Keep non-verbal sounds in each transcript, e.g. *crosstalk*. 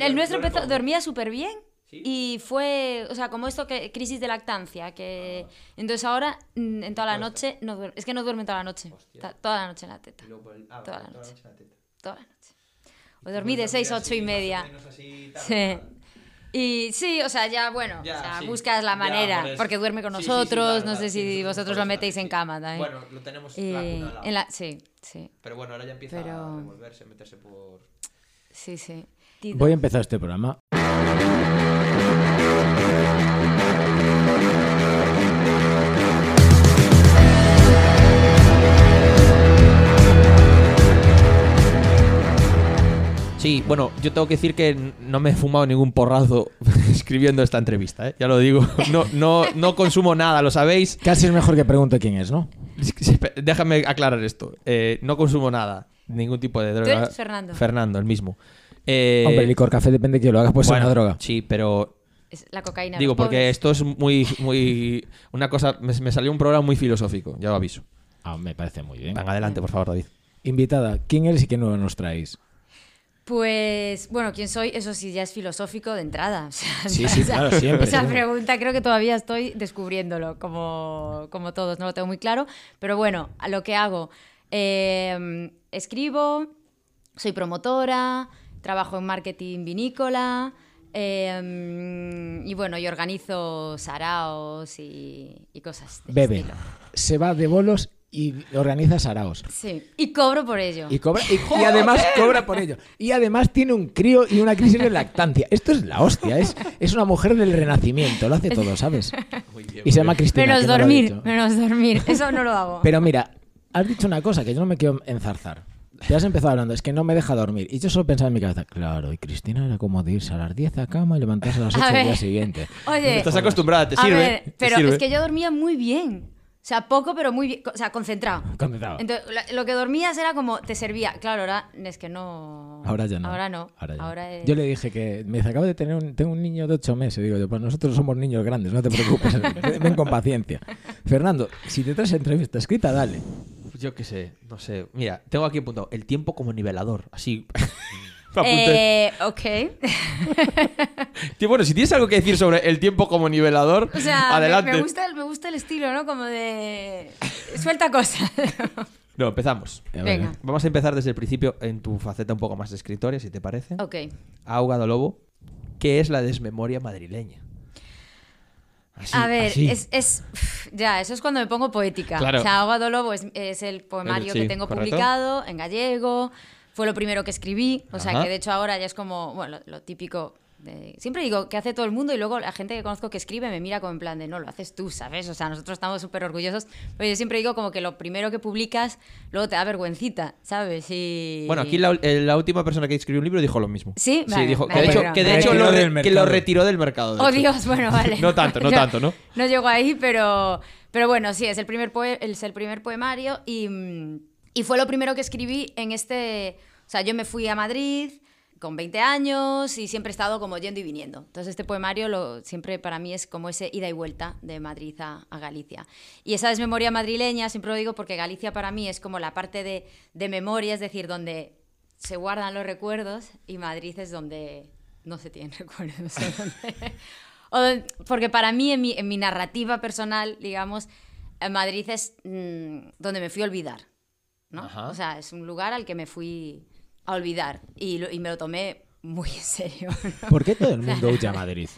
el nuestro empezó, dormía súper bien. Y fue, o sea, como esto que crisis de lactancia, que entonces ahora mm, en toda la noche no duerme, es que no duerme toda la noche, Está toda la noche en la teta. Ah, Toda la noche. Toda la noche. O dormí de 6 a 8 y media. Sí. Y sí, o sea, ya bueno, Ya, o sea, sí. buscas la manera, por porque duerme con Sí, sí, sí, nosotros, no sé sí, si sí, vosotros lo metéis en sí. cama también. Bueno, lo tenemos la Y en la, sí, sí, Pero bueno, ahora ya empieza Pero- a revolverse, meterse por... sí, sí. Voy a empezar este programa. Sí, bueno, yo tengo que decir que no me he fumado ningún porrazo *laughs* escribiendo esta entrevista, ¿eh? ya lo digo. No, no, no consumo nada, lo sabéis. Casi es mejor que pregunte quién es, ¿no? Déjame aclarar esto. Eh, no consumo nada, ningún tipo de droga. eres Fernando? Fernando, el mismo. Eh, Hombre, el licor café depende de que lo hagas, pues es bueno, una droga. Sí, pero Es la cocaína. digo, porque pobres. esto es muy, muy... Una cosa, me, me salió un programa muy filosófico, ya lo aviso. Ah, me parece muy bien. Venga, adelante, por favor, David. Invitada, ¿quién eres y qué nuevo nos traéis? Pues, bueno, ¿quién soy? Eso sí, ya es filosófico de entrada. o sea, Sí, sí, *laughs* esa- claro, siempre, Esa siempre. pregunta creo que todavía estoy descubriéndolo, como, como todos, no lo tengo muy claro. Pero bueno, a lo que hago, eh, escribo, soy promotora, trabajo en marketing vinícola. eh, y bueno, y organizo saraos y, y cosas de Bebe, estilo. se va de bolos y organiza saraos. Sí, y cobro por ello. Y, cobra, y, y además *laughs* cobra por ello. Y además tiene un crío y una crisis de lactancia. Esto es la hostia. Es, es una mujer del renacimiento. Lo hace todo, ¿sabes? *laughs* Y se llama Cristina. menos no dormir, dicho. menos dormir. Eso no lo hago. Pero mira, has dicho una cosa que yo no me quiero enzarzar. Te has empezado hablando, es que no me deja dormir. Y yo solo pensaba en mi cabeza, claro, y Cristina era como de irse a las 10 a cama y levantarse a las 8 *laughs* A al día ver. siguiente. Oye, Estás acostumbrada, te a sirve. ver, te pero sirve. es que yo dormía muy bien. O sea, poco, pero muy bien. O sea, concentrado. Concentrado. Entonces, lo que dormías era como, te servía. Claro, ahora es que no. Ahora ya no. Ahora no. Ahora ya. Ahora es- Yo le dije que me dice, acabo de tener un, tengo un niño de 8 meses. Digo yo, pues nosotros somos niños grandes, no te preocupes. *laughs* Ven con paciencia. Fernando, si te traes entrevista escrita, dale. Yo qué sé, no sé. Mira, tengo aquí apuntado el tiempo como nivelador. Así. *laughs* *laughs* Eh, ok. *laughs* Bueno, si tienes algo que decir sobre el tiempo como nivelador, O sea, me- adelante. Me, gusta, el- me gusta el estilo, ¿no? Como de. Suelta cosas. No, empezamos. Venga. Vamos a empezar desde el principio en tu faceta un poco más de escritoria, si te parece. ok. Ahogado lobo. ¿Qué es la desmemoria madrileña? Así, a ver, es, es- Ya, eso es cuando me pongo poética. Claro. O sea, Ahogado Lobo es, es el poemario sí, que tengo correcto. publicado en gallego. Fue lo primero que escribí. O sea, que de hecho ahora ya es como, bueno, lo, lo típico. De- Siempre digo que hace todo el mundo y luego la gente que conozco que escribe me mira como en plan de no, lo haces tú, ¿sabes? O sea, nosotros estamos súper orgullosos. Pero yo siempre digo como que lo primero que publicas luego te da vergüencita, ¿sabes? Y... Bueno, aquí la, eh, la última persona que escribió un libro dijo lo mismo. Sí, sí vale, dijo me que de hecho, que de hecho lo, re- del que mercado. lo retiró del mercado. de Oh hecho. Dios, bueno, vale. *laughs* No tanto, *laughs* no tanto, ¿no? No llego ahí, pero, pero bueno, sí, es el primer, es el primer poemario y, y fue lo primero que escribí en este... O sea, yo me fui a Madrid con 20 años y siempre he estado como yendo y viniendo. Entonces este poemario lo, siempre para mí es como ese ida y vuelta de Madrid a, a Galicia. Y esa desmemoria madrileña, siempre lo digo porque Galicia para mí es como la parte de, de memoria, es decir, donde se guardan los recuerdos y Madrid es donde no se tienen *laughs* recuerdos. o donde- porque para mí, en mi, en mi narrativa personal, digamos, eh, Madrid es mm, donde me fui a olvidar. ¿no? O sea, es un lugar al que me fui a olvidar y, lo- y me lo tomé muy en serio. *laughs* ¿no? ¿Por qué todo el mundo *laughs* huye a Madrid?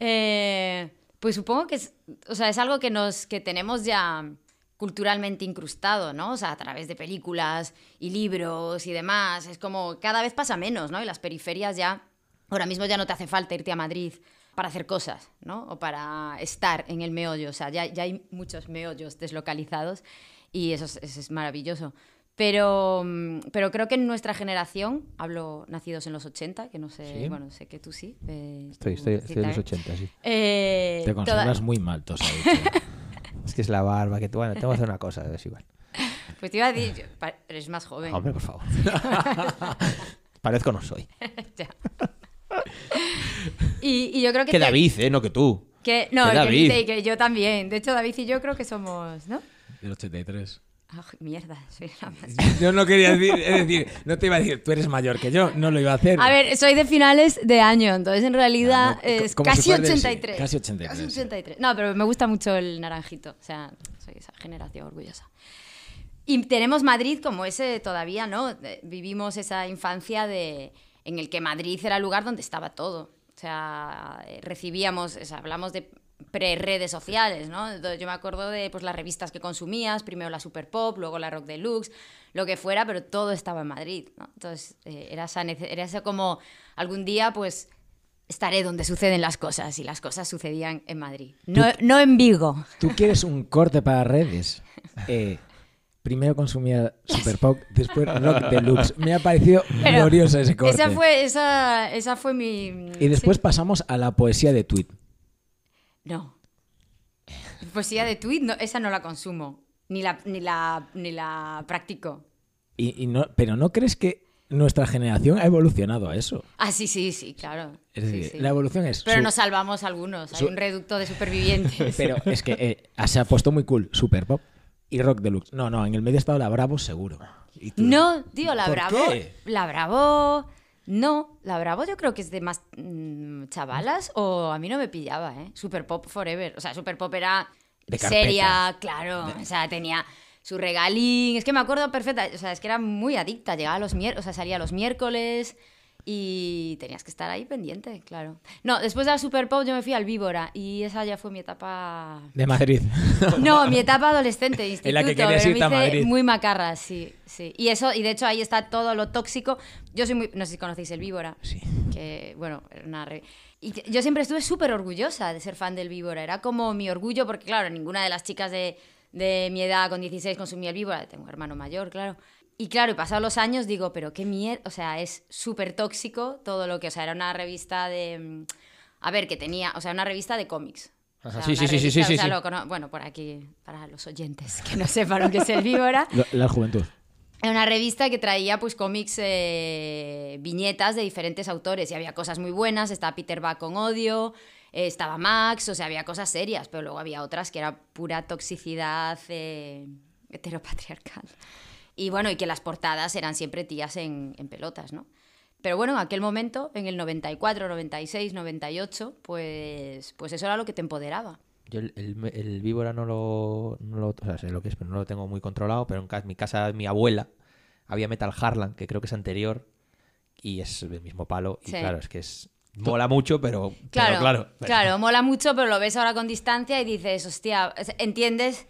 Eh, pues supongo que es, o sea, es algo que, nos, que tenemos ya culturalmente incrustado, ¿no? O sea, a través de películas y libros y demás. Es como cada vez pasa menos, ¿no? Y las periferias ya, ahora mismo ya no te hace falta irte a Madrid para hacer cosas, ¿no? O para estar en el meollo. O sea, ya, ya hay muchos meollos deslocalizados y eso es, eso es maravilloso. Pero, mm, pero creo que en nuestra generación, hablo nacidos en los 80, que no sé, Sí. bueno, sé que tú sí. eh, Estoy, estoy, estoy en los citaré. 80, sí. Eh, Te toda- conservas muy mal, dicho. *laughs* Es que es la barba, que tú, bueno, tengo que hacer una cosa, es igual. Pues te iba a decir, eres más joven. Hombre, por favor. *laughs* Parezco no soy. *laughs* Ya. y, y yo creo que... Que te- David, ¿eh? No que tú. que- no, que David. que yo también. De hecho, David y yo creo que somos, ¿no? Del 83. Ah, mierda, *laughs* soy la más... *laughs* Yo no quería decir, es decir, no te iba a decir, tú eres mayor que yo, no lo iba a hacer. A ver, soy de finales de año, entonces en realidad Ah, no, es si casi fuera de- sí, 83. casi 83, Casi sí. 83. No, pero me gusta mucho el naranjito. O sea, soy esa generación orgullosa. Y tenemos Madrid como ese todavía, ¿no? Vivimos esa infancia de, en el que Madrid era el lugar donde estaba todo. O sea, eh, recibíamos, o sea, hablamos de pre-redes sociales, ¿no? Entonces, yo me acuerdo de pues, las revistas que consumías, primero la Super Pop, luego la Rock Deluxe, lo que fuera, pero todo estaba en Madrid, ¿no? Entonces, eh, era, esa, era ese como algún día, pues, estaré donde suceden las cosas, y las cosas sucedían en Madrid. No, no en Vigo. Tú quieres un corte para redes. Eh, primero consumía Super Pop, después Rock Deluxe. Me ha parecido Pero glorioso ese corte. Esa fue, esa, esa fue mi... Y después sí. pasamos a la poesía de tweet. No. Poesía de tweet, no, esa no la consumo. Ni la, ni la, ni la practico. Y, y no, pero ¿no crees que nuestra generación ha evolucionado a eso? Ah, sí, sí, sí, claro. Es decir, sí. la evolución es... Pero su- nos salvamos algunos. su- Hay un reducto de supervivientes. *laughs* Pero es que eh, se ha puesto muy cool Super Pop y Rock Deluxe. No, no, en el medio ha estado la Bravo seguro. Y tú- No, tío, la ¿Por Bravo. qué? La Bravo. No, la Bravo yo creo que es de más mm, chavalas o a mí no me pillaba, ¿eh? Super Pop Forever. O sea, Super Pop era De seria, claro. O sea, tenía su regalín. Es que me acuerdo perfecta. O sea, es que era muy adicta. Llegaba los miércoles, o sea, salía los miércoles y tenías que estar ahí pendiente, claro. No, después de la Super Pop yo me fui al Víbora y esa ya fue mi etapa De Madrid. *laughs* no, mi etapa adolescente, instituto. En la que querías irte a Madrid. Muy macarra, sí, sí. Y eso, y de hecho ahí está todo lo tóxico. Yo soy muy, no sé si conocéis el Víbora. Sí. Que, bueno, era una re- Y yo siempre estuve súper orgullosa de ser fan del Víbora. Era como mi orgullo, porque claro, ninguna de las chicas de, de mi edad con 16 consumía el Víbora. Tengo un hermano mayor, claro. Y claro, y pasados los años digo, pero qué mierda, o sea, es súper tóxico todo lo que, o sea, era una revista de, mm, a ver, que tenía, o sea, una revista de cómics. O sea, sí, sí, sí, sí, revista, sí, o sea, sí. cono- bueno, por aquí, para los oyentes que no *laughs* sepan lo que es el Víbora, Lo- La juventud. era una revista que traía pues cómics, eh, viñetas de diferentes autores y había cosas muy buenas, estaba Peter Buck con odio, eh, estaba Max, o sea, había cosas serias, pero luego había otras que era pura toxicidad eh, heteropatriarcal. Y bueno, y que las portadas eran siempre tías en, en pelotas, ¿no? Pero bueno, en aquel momento, en el 94, 96, 98, pues, pues eso era lo que te empoderaba. Yo el, el, el víbora no lo, no lo- O sea, sé lo que es, pero no lo tengo muy controlado. Pero en ca- mi casa, mi abuela, había Metal Harlan, que creo que es anterior. Y es del mismo palo. Y Sí. claro, es que es. Mola mucho, pero. pero Claro, claro. pero- claro, *laughs* mola mucho, pero lo ves ahora con distancia y dices, hostia, es- entiendes,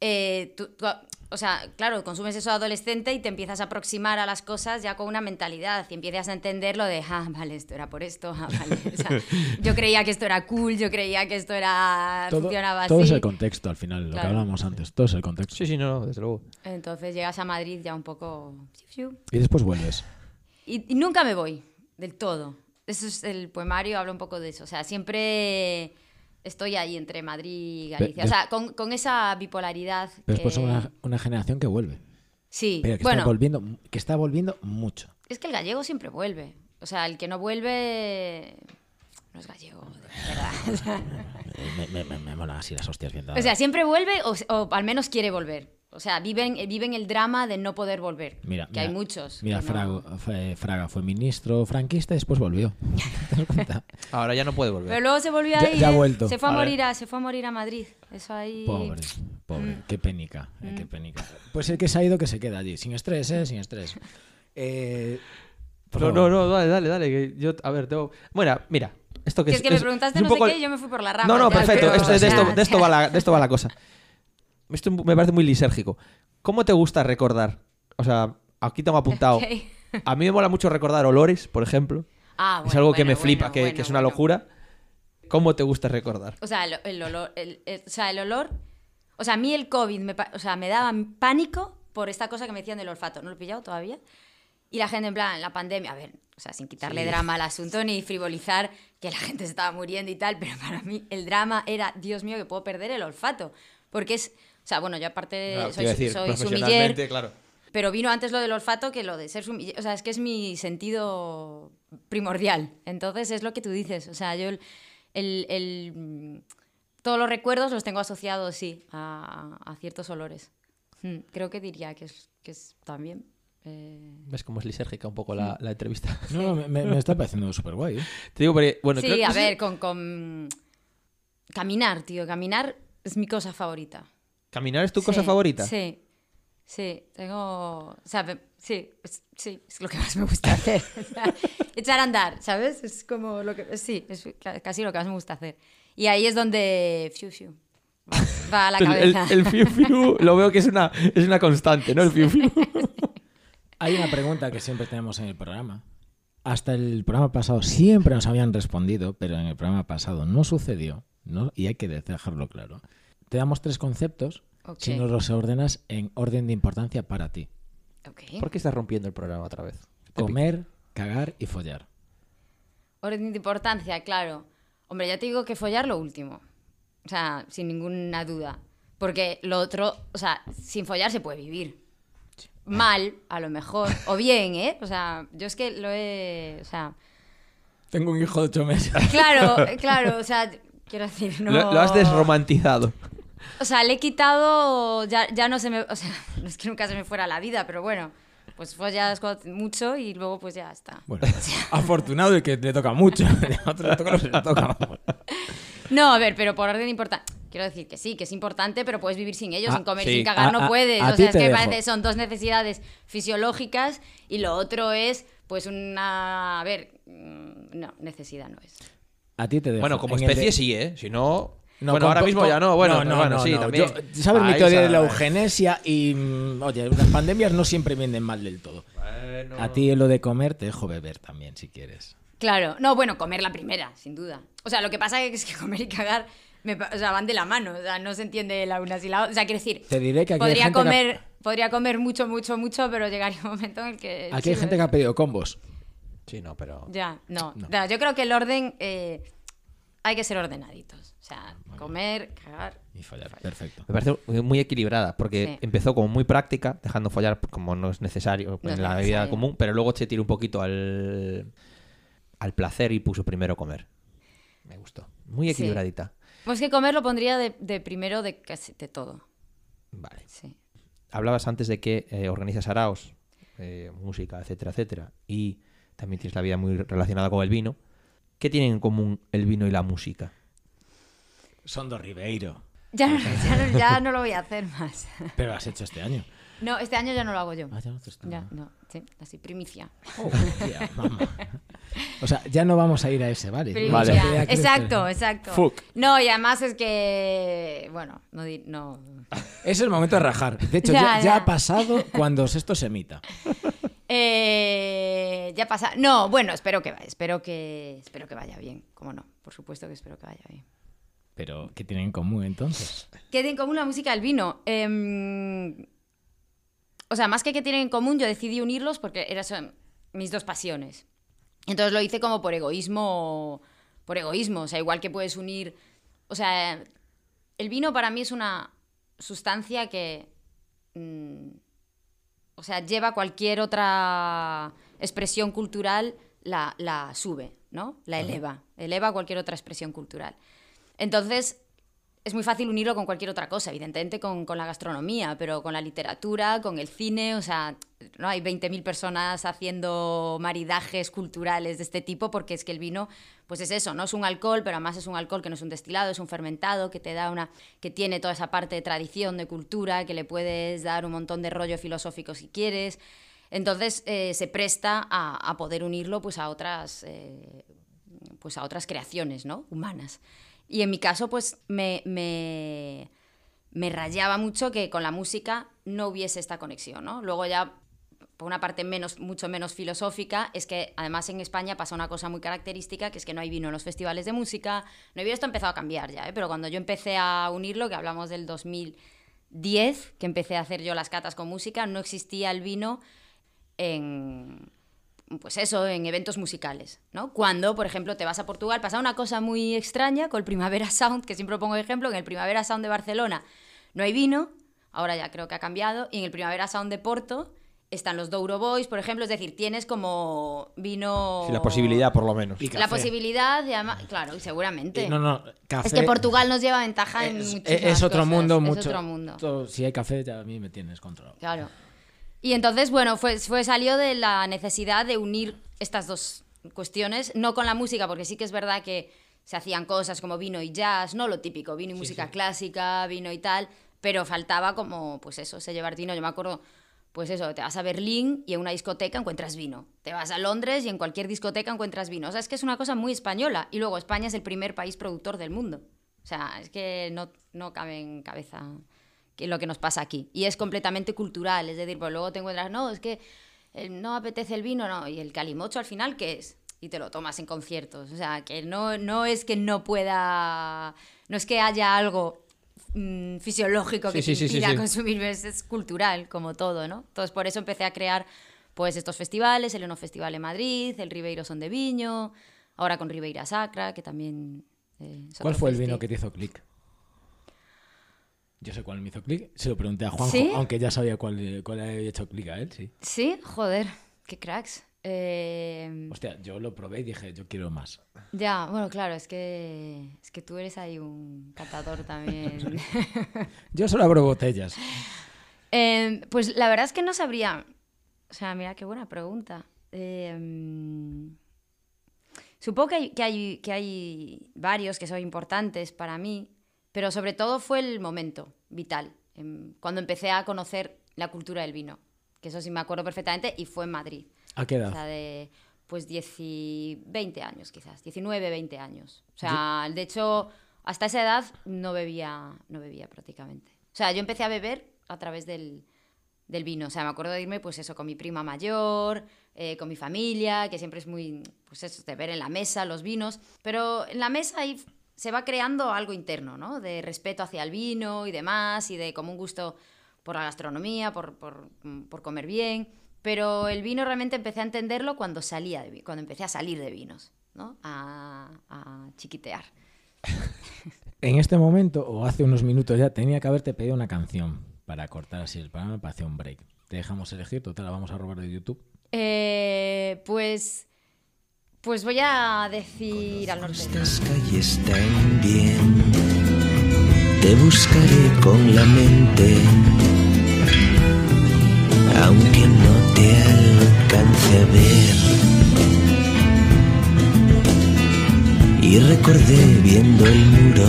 eh, tú- tú- o sea, claro, consumes eso adolescente y te empiezas a aproximar a las cosas ya con una mentalidad y empiezas a entender lo de, ah, vale, esto era por esto, ah, vale. O sea, *laughs* yo creía que esto era cool, yo creía que esto era Todo, funcionaba así. todo es el contexto al final, lo que hablábamos antes. Todo es el contexto. Sí, sí, no, no, desde luego. Entonces llegas a Madrid ya un poco... Y después vuelves. Y, y nunca me voy, del todo. Eso es el poemario, habla un poco de eso. O sea, siempre estoy ahí entre Madrid y Galicia. O sea, con, con esa bipolaridad. Pero después que- somos una, una generación que vuelve. Sí, Pero que bueno, está volviendo, que está volviendo mucho. es que el gallego siempre vuelve. O sea, el que no vuelve no es gallego, de verdad. *laughs* Me, me, me, me molan así las hostias bien dadas. o sea, siempre vuelve o, o al menos quiere volver. O sea, viven, viven el drama de no poder volver. Mira, que mira, hay muchos. Mira, no- Fraga, fue, Fraga fue ministro franquista y después volvió. ¿Te das cuenta? Ahora ya no puede volver. Pero luego se volvió Ya- ahí. ya ha ¿eh? vuelto. Se fue a morir a, se fue a morir a Madrid. Eso ahí. Pobre, pobre. Mm. Qué penica, eh, qué penica. Pues el que se ha ido, que se queda allí. Sin estrés, ¿eh? Sin estrés. *laughs* Eh, No, no, no, dale, dale, dale. Que yo, a ver, tengo. Bueno, mira, esto que Que es. es que me preguntaste es no poco- sé qué y yo me fui por la rama. No, no, Ya, perfecto. pero- esto- de, esto, de esto va la, de esto va la cosa. Esto me parece muy lisérgico. ¿Cómo te gusta recordar? O sea, aquí tengo apuntado. *laughs* Ok. A mí me mola mucho recordar olores, por ejemplo. Ah, es bueno, algo que bueno, me flipa, bueno, que, bueno, que es una locura. ¿Cómo te gusta recordar? O sea, el, el olor. el- el- o sea, el olor. O sea, a mí el COVID me, o sea, me daba pánico por esta cosa que me decían del olfato. No lo he pillado todavía. Y la gente, en plan, la pandemia, a ver, o sea, sin quitarle drama al asunto ni frivolizar que la gente se estaba muriendo y tal, pero para mí el drama era, Dios mío, que puedo perder el olfato. Porque es. O sea, bueno, yo aparte Claro, soy, decir, soy sumiller, claro. Pero vino antes lo del olfato que lo de ser sumiller. O sea, es que es mi sentido primordial. Entonces es lo que tú dices. O sea, yo el, el- el- todos los recuerdos los tengo asociados, sí, a, a ciertos olores. Mm, Creo que diría que es, que es también. eh, ¿Ves cómo es lisérgica un poco la, la entrevista? *laughs* No, no, me, me- está pareciendo súper guay. ¿eh? Te digo, porque, bueno, creo sí, que a ver, con, con. Caminar, tío. Caminar es mi cosa favorita. ¿Caminar es tu cosa Sí, favorita? Sí. Sí, tengo. O sea, me- sí, es, sí, es lo que más me gusta hacer. *laughs* Echar a andar, ¿sabes? Es como lo que. Sí, es ca- casi lo que más me gusta hacer. Y ahí es donde. Fiu, fiu, va, a la *laughs* El, el, cabeza. el fiu fiu *laughs* lo veo que es una, es una constante, ¿no? El fiu fiu. Hay una pregunta que siempre tenemos en el programa. Hasta el programa pasado siempre nos habían respondido, pero en el programa pasado no sucedió, ¿no? y hay que dejarlo claro. Te damos tres conceptos si nos los ordenas en orden de importancia para ti. Ok. ¿Por qué estás rompiendo el programa otra vez? Comer, cagar y follar. Orden de importancia, claro. Hombre, ya te digo que follar lo último. O sea, sin ninguna duda. Porque lo otro, o sea, sin follar se puede vivir. Mal, a lo mejor. O bien, ¿eh? O sea, yo es que lo he. O sea. Tengo un hijo de ocho meses. Claro, *laughs* claro, o sea, quiero decir, no. Lo, lo has desromantizado. O sea, le he quitado. Ya, ya no se me. O sea, no *laughs* es que nunca se me fuera la vida, pero bueno. Pues follas mucho y luego pues ya está. Bueno, afortunado y que le toca mucho. *laughs* A otro le toca que le toca. No, a ver, pero por orden importante. Quiero decir que sí, que es importante, pero puedes vivir sin ellos, Ah, sin comer, sí. sin cagar, A- no a- puedes. a o ti sea, es que parece, son dos necesidades fisiológicas y lo otro es, pues, una. A ver, mm, no, necesidad no es. A ti te dejo. Bueno, como En el especie de- sí, ¿eh? Si no... No, bueno, ahora mismo ya no. Bueno, no, no, bueno, no, sí, no. también. Yo- ¿Sabes mi teoría de la eugenesia? Y, mm, oye, las pandemias no siempre vienen mal del todo. Bueno. A ti lo de comer te dejo beber también, si quieres. Claro, no, bueno, comer la primera, sin duda. O sea, lo que pasa es que *laughs* comer y cagar me pa- o sea, van de la mano, o sea, no se entiende la una sin la otra. O sea, quiero decir, Te diré que aquí hay podría gente que ha- comer, podría comer mucho, mucho, mucho, pero llegaría un momento en el que... Aquí hay gente que ha pedido combos. Sí, no, pero... Ya, no. No. Ya, yo creo que el orden eh, hay que ser ordenaditos. O sea, comer, cagar. Y fallar. Perfecto. Me parece muy equilibrada, porque Sí. empezó como muy práctica, dejando follar como no es necesario No en es la vida necesario. común, pero luego se tiró un poquito al, al placer y puso primero comer. Me gustó. Muy Sí. equilibradita. Pues que comer lo pondría de, de primero de casi de todo. Vale. Sí. Hablabas antes de que eh, organizas araos, eh, música, etcétera, etcétera, y también tienes la vida muy relacionada con el vino. ¿Qué tienen en común el vino y la música? Son dos Ribeiro. *laughs* Ya, no- ya, no, ya no lo voy a hacer más. *laughs* Pero lo has hecho este año. No, este año ya no lo hago yo. Ah, ya no te está- Ya, no, sí, así, primicia. Oh, tía, mamá. O sea, ya no vamos a ir a ese, ¿vale? Primicia. Vale. Exacto, exacto. Fuck. No, y además es que. Bueno, no. di- no. *laughs* Es el momento de rajar. De hecho, Ya, ya, ya ya. ha pasado cuando esto se emita. Eh, ya pasa. No, bueno, espero que vaya. Espero que, espero que vaya bien. ¿Cómo no? Por supuesto que espero que vaya bien. Pero, ¿qué tienen en común entonces? *laughs* ¿Qué tiene en común la música y el vino? Em, o sea, más que qué tienen en común, yo decidí unirlos porque eran mis dos pasiones. Entonces lo hice como por egoísmo, por egoísmo. O sea, igual que puedes unir. O sea, el vino para mí es una sustancia que. mm, o sea, lleva cualquier otra expresión cultural, la, la sube, ¿no? La eleva. Eleva cualquier otra expresión cultural. Entonces, es muy fácil unirlo con cualquier otra cosa, evidentemente con, con la gastronomía, pero con la literatura, con el cine, o sea, no hay 20.000 personas haciendo maridajes culturales de este tipo, porque es que el vino, pues es eso, no es un alcohol, pero además es un alcohol que no es un destilado, es un fermentado, que te da una, que tiene toda esa parte de tradición, de cultura, que le puedes dar un montón de rollo filosófico si quieres. Entonces eh, se presta a, a poder unirlo pues a otras eh, pues a otras creaciones ¿no? humanas. Y en mi caso, pues me, me, me rayaba mucho que con la música no hubiese esta conexión, ¿no? Luego ya, por una parte menos, mucho menos filosófica, es que además en España pasa una cosa muy característica, que es que no hay vino en los festivales de música. No vino, esto empezado a cambiar ya, ¿eh? Pero cuando yo empecé a unirlo, que hablamos del 2010, que empecé a hacer yo las catas con música, no existía el vino en pues eso, en eventos musicales, ¿no? Cuando, por ejemplo, te vas a Portugal, pasa una cosa muy extraña con el Primavera Sound, que siempre pongo de ejemplo, en el Primavera Sound de Barcelona no hay vino, ahora ya creo que ha cambiado, y en el Primavera Sound de Porto están los Douro Boys, por ejemplo, es decir, tienes como vino... Sí, la posibilidad, por lo menos. Y La posibilidad de... ama- Claro, y seguramente. Y No, no, café. Es que Portugal nos lleva ventaja en es, muchísimas es otro cosas, mundo, es mucho. otro mundo. si hay café, ya a mí me tienes controlado. Claro. Y entonces, bueno, fue, fue salió de la necesidad de unir estas dos cuestiones, no con la música, porque sí que es verdad que se hacían cosas como vino y jazz, no lo típico, vino y música clásica, vino y tal, pero faltaba como, pues eso, se llevar vino. Yo me acuerdo, pues eso, te vas a Berlín y en una discoteca encuentras vino. Te vas a Londres y en cualquier discoteca encuentras vino. O sea, es que es una cosa muy española. Y luego España es el primer país productor del mundo. O sea, es que no, no cabe en cabeza que lo que nos pasa aquí. Y es completamente cultural, es decir, pues luego te encuentras, no, es que eh, no apetece el vino, no, y el calimocho al final, ¿qué es? Y te lo tomas en conciertos. O sea, que no, no es que no pueda, no es que haya algo mm, fisiológico que Sí, te sí, impida sí. consumir, es, es cultural, como todo, ¿no? Entonces, por eso empecé a crear pues estos festivales, el Eno Festival en Madrid, el Ribeiro Son de Viño, ahora con Ribeira Sacra, que también... eh, ¿Cuál fue el vino que te hizo clic? Yo sé cuál me hizo clic. Se lo pregunté a Juanjo, ¿Sí? aunque ya sabía cuál, cuál había hecho clic a él, sí. Sí, joder, qué cracks. Eh, Hostia, yo lo probé y dije, yo quiero más. Ya, bueno, claro, es que es que tú eres ahí un catador también. *laughs* Yo solo abro botellas. Eh, pues la verdad es que no sabría. O sea, mira qué buena pregunta. Eh, mm, supongo que hay, que, hay, que hay varios que son importantes para mí, pero sobre todo fue el momento vital, em, cuando empecé a conocer la cultura del vino, que eso sí me acuerdo perfectamente, y fue en Madrid. ¿A qué O edad? sea, de pues 10 y 20 años quizás, 19, 20 años. O sea, de hecho, hasta esa edad no bebía, no bebía prácticamente. O sea, yo empecé a beber a través del, del vino. O sea, me acuerdo de irme, pues eso, con mi prima mayor, eh, con mi familia, que siempre es muy, pues eso, de ver en la mesa los vinos. Pero en la mesa ahí se va creando algo interno, ¿no? De respeto hacia el vino y demás, y de como un gusto por la gastronomía, por, por, por comer bien. Pero el vino realmente empecé a entenderlo cuando salía de cuando empecé a salir de vinos, ¿no? A, a chiquitear. *laughs* En este momento, o hace unos minutos ya, tenía que haberte pedido una canción para cortar así el programa, para hacer un break. Te dejamos elegir, total, la vamos a robar de YouTube. Eh, pues, pues voy a decir al norte. Estas calles tan bien, te buscaré con la mente, aunque no te alcance a ver. Y recordé viendo el muro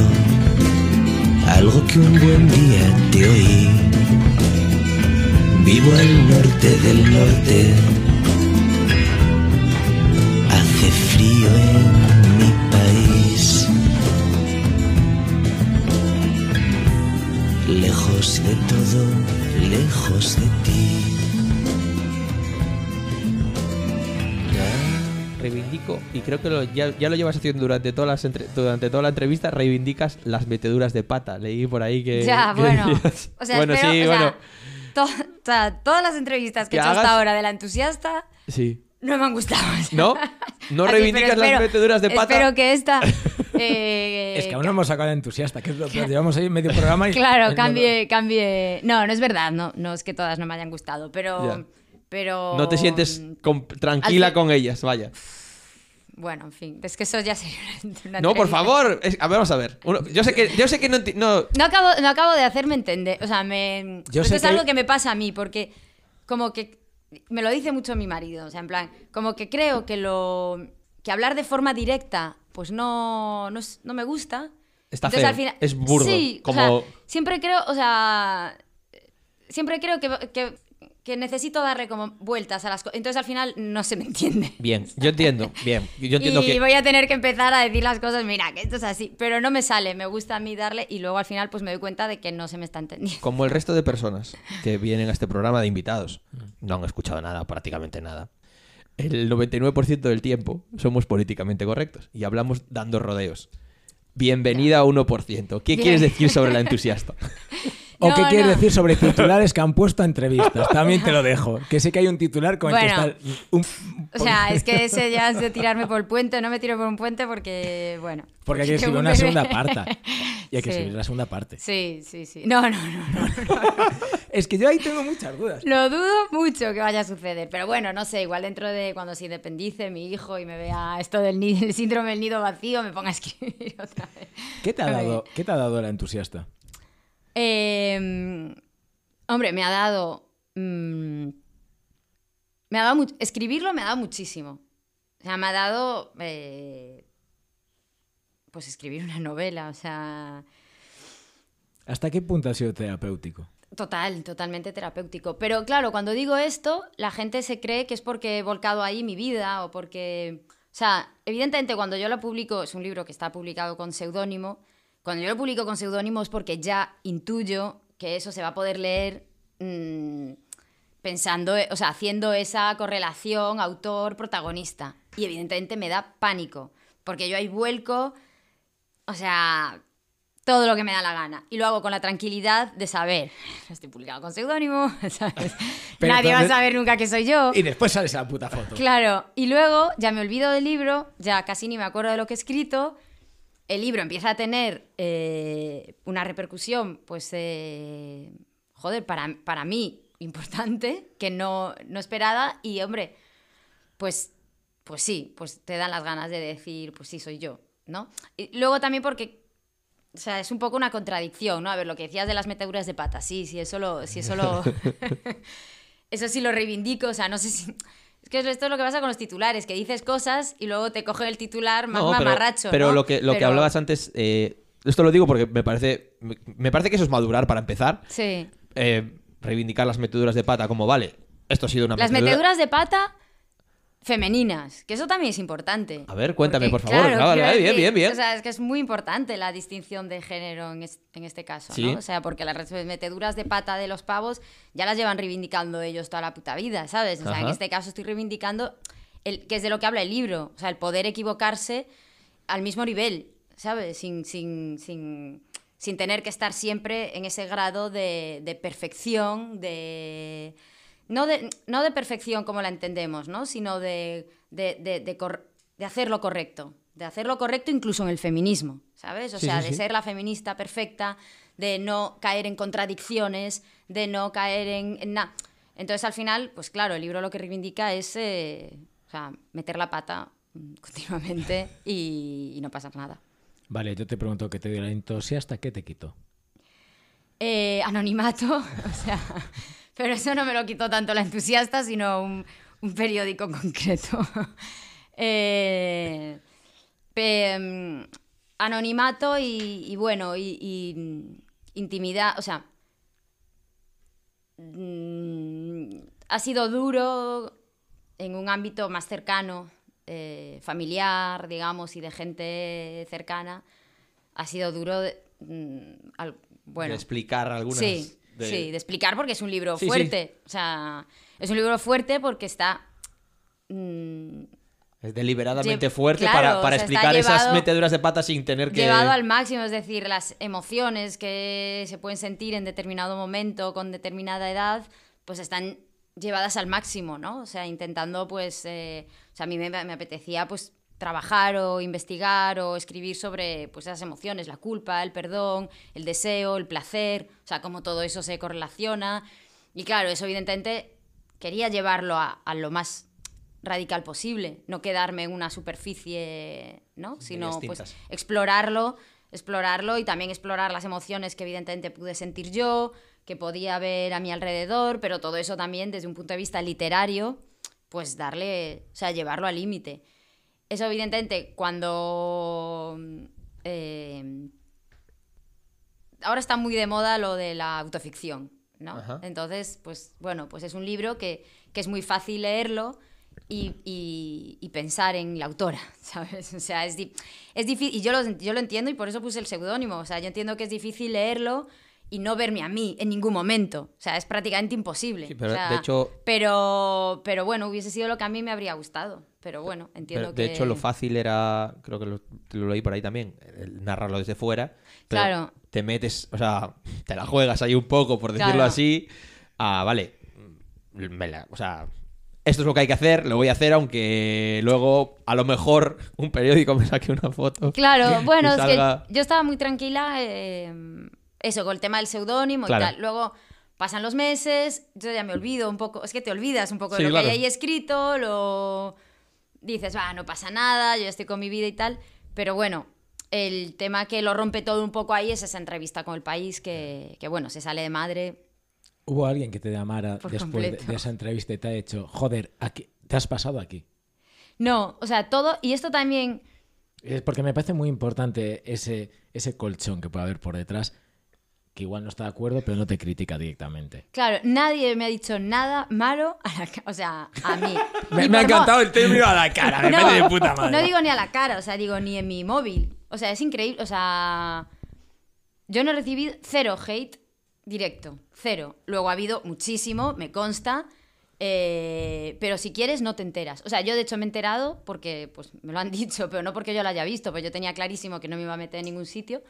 algo que un buen día te oí. Vivo al norte del norte, hace frío en mi país. Lejos de todo, lejos de ti. Reivindico, y creo que lo- ya, ya lo llevas haciendo durante, todas las entre- durante toda la entrevista, reivindicas las meteduras de pata. Leí por ahí que... Ya, que bueno. decías- O sea, bueno, espero- sí, o sea, bueno. to- o sea, todas las entrevistas que he Que hecho hasta ahora de la entusiasta Sí. No me han gustado. o sea. ¿No? ¿No *laughs* Así, reivindicas las meteduras de pata? Espero que esta... *laughs* eh, es que aún no hemos sacado el entusiasta, que es lo que llevamos ahí medio programa y... Claro, y- cambie, cambie. No, no es verdad, no, no es que todas no me hayan gustado, pero. Ya. Pero. No te sientes com- tranquila con ellas, vaya. Bueno, en fin, es que eso ya sería una No, por favor. es- a ver, vamos a ver. Uno- yo sé que, yo sé que no, no. No acabo, no acabo de hacerme entender. O sea, me. Yo sé es que- algo que me pasa a mí, porque como que. Me lo dice mucho mi marido. O sea, en plan, como que creo que lo. que hablar de forma directa, pues no. no, es- no me gusta. Está Entonces, feo, al final- es burdo, Sí, o como- sea, siempre creo, o sea, siempre creo que, que, que necesito darle como vueltas a las cosas. Entonces al final no se me entiende. Bien, yo entiendo. Bien. Yo entiendo y que. voy a tener que empezar a decir las cosas, mira, que esto es así. Pero no me sale, me gusta a mí darle y luego al final pues me doy cuenta de que no se me está entendiendo. Como el resto de personas que *laughs* vienen a este programa de invitados, no han escuchado nada, prácticamente nada. El 99% del tiempo somos políticamente correctos y hablamos dando rodeos. Bienvenida a 1%. ¿Qué Bien. quieres decir sobre la *laughs* entusiasta? *laughs* ¿O No, qué quieres no. decir sobre *laughs* titulares que han puesto a entrevistas? También te lo dejo. Que sé que hay un titular con el que está... un- O sea, es que *laughs* ese ya es de tirarme por el puente. No me tiro por un puente porque, bueno. Porque hay que escribir una segunda parte. Y hay que Sí. escribir la segunda parte. Sí, sí, sí. No, no, no, no, no. *laughs* Es que yo ahí tengo muchas dudas. Lo dudo mucho que vaya a suceder. Pero bueno, no sé, igual dentro de cuando se independice mi hijo y me vea esto del ni- el síndrome del nido vacío, me ponga a escribir otra vez. ¿Qué te ha dado, ¿qué te ha dado la entusiasta? Eh, hombre, me ha dado. mm, me ha dado. escribirlo me ha dado muchísimo. O sea, me ha dado. eh, pues escribir una novela, o sea. ¿Hasta qué punto ha sido terapéutico? Total, totalmente terapéutico. Pero claro, cuando digo esto, la gente se cree que es porque he volcado ahí mi vida o porque... O sea, evidentemente cuando yo lo publico, es un libro que está publicado con seudónimo, cuando yo lo publico con seudónimo es porque ya intuyo que eso se va a poder leer mm, pensando, o sea, haciendo esa correlación autor-protagonista. Y evidentemente me da pánico, porque yo ahí vuelco, o sea, todo lo que me da la gana. Y lo hago con la tranquilidad de saber, *laughs* estoy publicado con seudónimo, *laughs* ¿sabes? Pero Nadie va a entonces- saber nunca que soy yo. Y después sale esa puta foto. Claro, y luego ya me olvido del libro, ya casi ni me acuerdo de lo que he escrito. El libro empieza a tener eh, una repercusión, pues, eh, joder, para, para mí importante, que no, no esperada. Y, hombre, pues, pues sí, pues te dan las ganas de decir, pues sí, soy yo, ¿no? Y luego también porque, o sea, es un poco una contradicción, ¿no? A ver, lo que decías de las meteduras de pata, sí, sí, eso lo... Sí, eso lo... *laughs* *laughs* eso sí lo reivindico, o sea, no sé si... Es que esto es lo que pasa con los titulares, que dices cosas y luego te cogen el titular más No, mamarracho, pero ¿no? lo que, lo que hablabas antes, eh, esto lo digo porque me parece, me, me parece que eso es madurar para empezar. Sí. Eh, reivindicar las meteduras de pata como, vale, esto ha sido una Las metedura- meteduras de pata femeninas, que eso también es importante. A ver, cuéntame, Porque, por favor. claro, vale, quiero vale, bien, bien, bien. O sea, es que es muy importante la distinción de género en, es- en este caso, Sí. ¿no? O sea, porque las meteduras de pata de los pavos ya las llevan reivindicando ellos toda la puta vida, ¿sabes? O sea, en este caso estoy reivindicando el, que es de lo que habla el libro, o sea, el poder equivocarse al mismo nivel, ¿sabes? Sin, sin, sin, sin tener que estar siempre en ese grado de, de perfección, de... No de, no de perfección como la entendemos, ¿no? Sino de, de, de, cor- de hacerlo correcto. De hacerlo correcto incluso en el feminismo, ¿sabes? O Sí, sea, sí, de sí. ser la feminista perfecta, de no caer en contradicciones, de no caer en, en nada. Entonces, al final, pues claro, el libro lo que reivindica es eh, o sea, meter la pata *laughs* continuamente y, y no pasa nada. Vale, yo te pregunto qué te dio la entusiasta, ¿qué te quitó? Eh, anonimato, *laughs* o sea, pero eso no me lo quitó tanto la entusiasta, sino un, un periódico *laughs* concreto. Eh, pe- mm, anonimato y, y bueno, y, y, mm, intimidad, o sea, mm, ha sido duro en un ámbito más cercano, eh, familiar, digamos, y de gente cercana. Ha sido duro, de- mm, al- bueno, de explicar algunas. Sí, de- sí, de explicar porque es un libro Sí, sí. fuerte. O sea, es un libro fuerte porque está. mm, Es deliberadamente Lle- fuerte claro, para, o para sea, explicar esas meteduras de pata sin tener que. Llevado al máximo, es decir, las emociones que se pueden sentir en determinado momento, con determinada edad, pues están llevadas al máximo, ¿no? O sea, intentando, pues, eh, o sea, a mí me, me apetecía, pues, trabajar o investigar o escribir sobre, pues, esas emociones, la culpa, el perdón, el deseo, el placer, o sea, cómo todo eso se correlaciona. Y claro, eso evidentemente quería llevarlo a, a lo más radical posible, no quedarme en una superficie, ¿no? Sino pues explorarlo, explorarlo y también explorar las emociones que evidentemente pude sentir yo, que podía ver a mi alrededor, pero todo eso también desde un punto de vista literario, pues darle, o sea, llevarlo al límite. Eso evidentemente cuando eh, ahora está muy de moda lo de la autoficción, ¿no? Ajá. Entonces, pues bueno, pues es un libro que, que es muy fácil leerlo y, y- y pensar en la autora, *laughs* ¿sabes? O sea, es, di- es difícil, y yo lo, yo lo entiendo y por eso puse el seudónimo, o sea, yo entiendo que es difícil leerlo y no verme a mí en ningún momento. O sea, es prácticamente imposible. Sí, pero O sea, de hecho- Pero, pero bueno, hubiese sido lo que a mí me habría gustado. Pero bueno, entiendo Pero, que... de hecho, lo fácil era, creo que lo, lo leí por ahí también, el narrarlo desde fuera. pero Claro. Te metes, o sea, te la juegas ahí un poco, por decirlo Claro. así. Ah, vale. me la- o sea, esto es lo que hay que hacer, lo voy a hacer, aunque luego a lo mejor un periódico me saque una foto. Claro, *laughs* bueno, es que yo estaba muy tranquila, eh, eso, con el tema del seudónimo Claro. y tal. Luego pasan los meses, yo ya me olvido un poco, es que te olvidas un poco Sí, de lo claro. que hay ahí escrito, lo dices, va, no pasa nada, yo ya estoy con mi vida y tal. Pero bueno, el tema que lo rompe todo un poco ahí es esa entrevista con el país que, que bueno, se sale de madre. ¿Hubo alguien que te llamara después de esa entrevista y te ha dicho, joder, aquí, te has pasado aquí? No, o sea, todo, y esto también... Es porque me parece muy importante ese, ese colchón que puede haber por detrás, que igual no está de acuerdo, pero no te critica directamente. Claro, nadie me ha dicho nada malo a la o sea, a mí. *laughs* Me, me ha encantado el término a la cara, me parece de puta madre. No digo ni a la cara, o sea, digo ni en mi móvil. O sea, es increíble. O sea, yo no he recibido cero hate directo. Cero. Luego ha habido muchísimo, me consta. eh, pero si quieres, no te enteras. O sea, yo de hecho me he enterado porque pues, me lo han *laughs* dicho, pero no porque yo lo haya visto, pues yo tenía clarísimo que no me iba a meter en ningún sitio.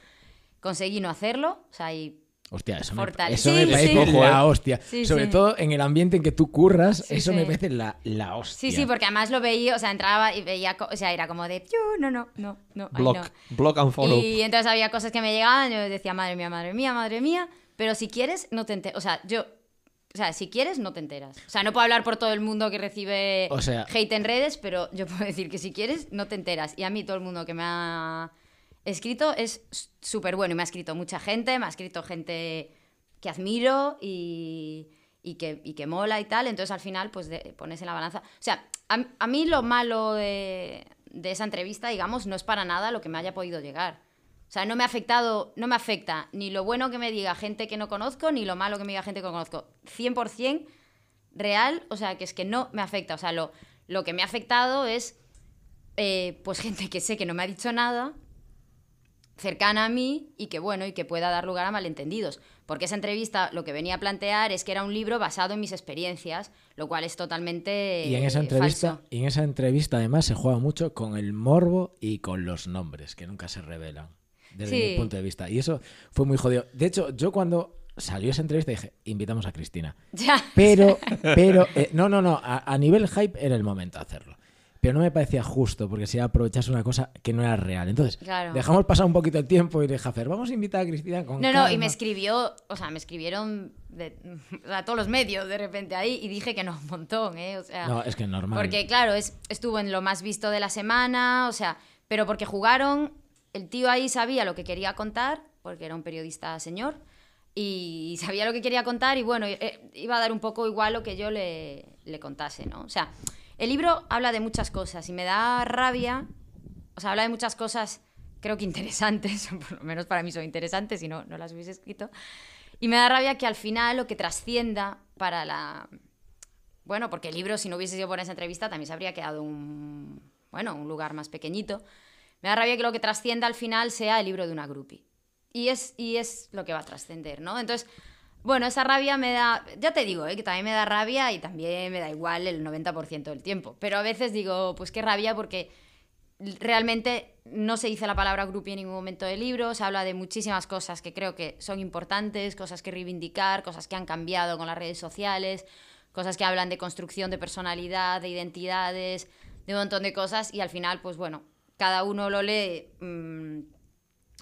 Conseguí no hacerlo. O sea, y Hostia, eso me, Fortale- eso Sí, me sí. parece Ojo, la hostia. Sí, Sobre sí. todo en el ambiente en que tú curras, Sí, eso sí. me parece la, la hostia. Sí, sí, porque además lo veía, o sea, entraba y veía, o sea, era como de, "Yo, no, no, no, no, ay, Block, no". block and follow. Y entonces había cosas que me llegaban, yo decía, madre mía, madre mía, madre mía, pero si quieres, no te enteras. O sea, yo, o sea, si quieres, no te enteras. O sea, no puedo hablar por todo el mundo que recibe O sea- hate en redes, pero yo puedo decir que si quieres, no te enteras. Y a mí todo el mundo que me ha escrito es súper bueno. Y me ha escrito mucha gente, me ha escrito gente que admiro y, que, mola y tal. Entonces al final, pues pones en la balanza. O sea, a, mí lo malo de, esa entrevista, digamos, no es para nada lo que me haya podido llegar. O sea, no me ha afectado, no me afecta ni lo bueno que me diga gente que no conozco, ni lo malo que me diga gente que conozco. 100% real, o sea, que es que no me afecta. O sea, lo, lo que me ha afectado es, eh, pues, *laughs* gente que sé que no me ha dicho nada, cercana a mí y que, bueno, y que pueda dar lugar a malentendidos. Porque esa entrevista lo que venía a plantear es que era un libro basado en mis experiencias, lo cual es totalmente Y en esa entrevista, falso. y en esa entrevista además se juega mucho con el morbo y con los nombres que nunca se revelan desde Sí. mi punto de vista. Y eso fue muy jodido. De hecho, yo cuando salió esa entrevista dije, invitamos a Cristina. *laughs* Ya. Pero, pero, eh, no, no, no, a, a nivel hype era el momento de hacerlo. Pero no me parecía justo, porque si aprovechas una cosa que no era real. Entonces, Claro. dejamos pasar un poquito el tiempo y dije, a Fer, vamos a invitar a Cristina con No, no, y calma". me escribió, o sea, me escribieron de, *laughs* a todos los medios de repente ahí y dije que no, un montón, ¿eh? O sea, No, es que es normal. Porque, claro, es, estuvo en lo más visto de la semana, o sea, pero porque jugaron, el tío ahí sabía lo que quería contar, porque era un periodista señor, y sabía lo que quería contar, y bueno, eh, iba a dar un poco igual lo que yo le, le contase, ¿no? O sea, el libro habla de muchas cosas y me da rabia, o sea, habla de muchas cosas, creo que interesantes, *laughs* por lo menos para mí son interesantes, si no, no las hubiese escrito. Y me da rabia que al final lo que trascienda para la, bueno, porque el libro, si no hubiese sido por esa entrevista, también se habría quedado un, bueno, un lugar más pequeñito. Me da rabia que lo que trascienda al final sea el libro de una groupie. Y es, y es lo que va a trascender, ¿no? Entonces, bueno, esa rabia me da, ya te digo, ¿eh? que también me da rabia y también me da igual el 90% del tiempo. Pero a veces digo, pues qué rabia porque realmente no se dice la palabra groupie en ningún momento del libro, se habla de muchísimas cosas que creo que son importantes, cosas que reivindicar, cosas que han cambiado con las redes sociales, cosas que hablan de construcción de personalidad, de identidades, de un montón de cosas y al final, pues bueno, cada uno lo lee. mm,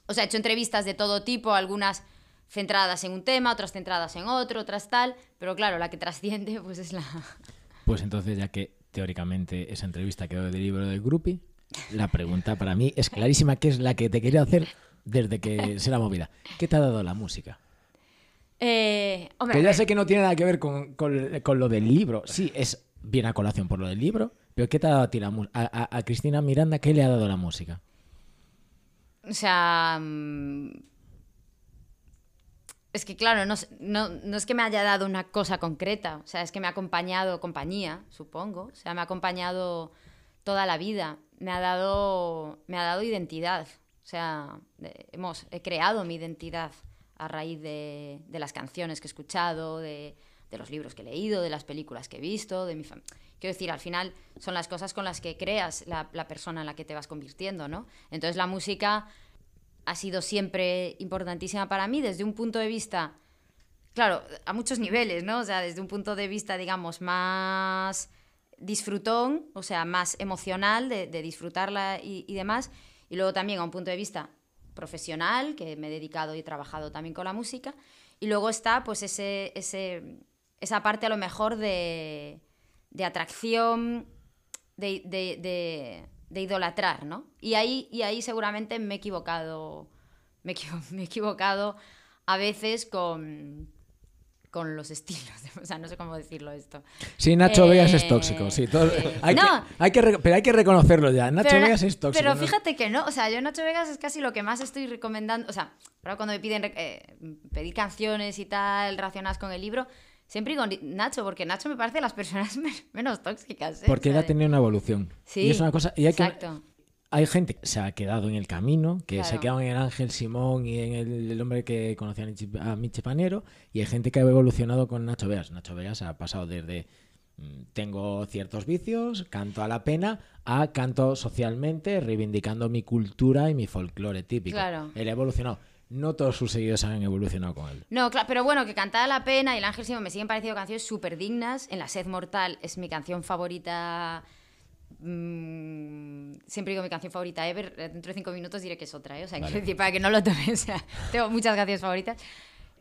o sea, he hecho entrevistas de todo tipo, algunas centradas en un tema, otras centradas en otro, otras tal, pero claro, la que trasciende *laughs* pues es la... Pues entonces, ya que teóricamente esa entrevista quedó del libro del Grupi, la pregunta para mí es clarísima, que es la que te quería hacer desde que *laughs* se la movida. ¿Qué te ha dado la música? Eh, hombre, Que ya sé que no tiene nada que ver con, con- con lo del libro. Sí, es bien a colación por lo del libro, pero ¿qué te ha dado a ti la mu- a, a- a Cristina Miranda? ¿Qué le ha dado la música? O sea. mm, Es que, claro, no, no, no es que me haya dado una cosa concreta. O sea, es que me ha acompañado compañía, supongo. O sea, me ha acompañado toda la vida. Me ha dado, me ha dado identidad. O sea, hemos, he creado mi identidad a raíz de, de las canciones que he escuchado, de, de los libros que he leído, de las películas que he visto, de mi Quiero decir, al final son las cosas con las que creas la, la persona en la que te vas convirtiendo, ¿no? Entonces la música ha sido siempre importantísima para mí desde un punto de vista, claro, a muchos niveles, ¿no? O sea, desde un punto de vista, digamos, más disfrutón, o sea, más emocional de, disfrutarla y, demás, y luego también a un punto de vista profesional, que me he dedicado y he trabajado también con la música, y luego está pues ese, ese, esa parte a lo mejor de, de atracción, de- de idolatrar, ¿no? Y ahí, y ahí seguramente me he equivocado, me he, equivo- *laughs* me he equivocado a veces con, con los estilos, *laughs* o sea, no sé cómo decirlo esto. Sí, Nacho Eh, Vegas es tóxico, sí. todo- sí. *laughs* hay que- No. hay que pero hay que reconocerlo ya. Nacho Pero, Vegas es tóxico. pero ¿no? fíjate que no, o sea, yo Nacho Vegas es casi lo que más estoy recomendando, o sea, ahora cuando me piden eh, pedir canciones y tal relacionadas con el libro, siempre digo Ni- Nacho, porque Nacho me parece de las personas *laughs* men- menos tóxicas. ¿eh? Porque él ha tenido una evolución. Sí, y es una cosa. Y hay, que- exacto. hay gente que se ha quedado en el camino, que se ha quedado en el Ángel Simón y en el, el hombre que conocía a Michi- a Miche Panero. Y hay gente que ha evolucionado con Nacho Vegas. Nacho Vegas ha pasado desde mm, tengo ciertos vicios, canto a la pena, a canto socialmente, reivindicando mi cultura y mi folclore típico. Claro. Él ha evolucionado. No todos sus seguidores han evolucionado con él. No, claro, pero bueno, que cantaba la pena y el Ángel Simón me siguen pareciendo canciones súper dignas. En La Sed Mortal es mi canción favorita. mm, siempre digo mi canción favorita ever. eh, Dentro de cinco minutos diré que es otra, ¿eh? O sea, decir, para que no lo tomes. *laughs* O sea, tengo muchas canciones favoritas.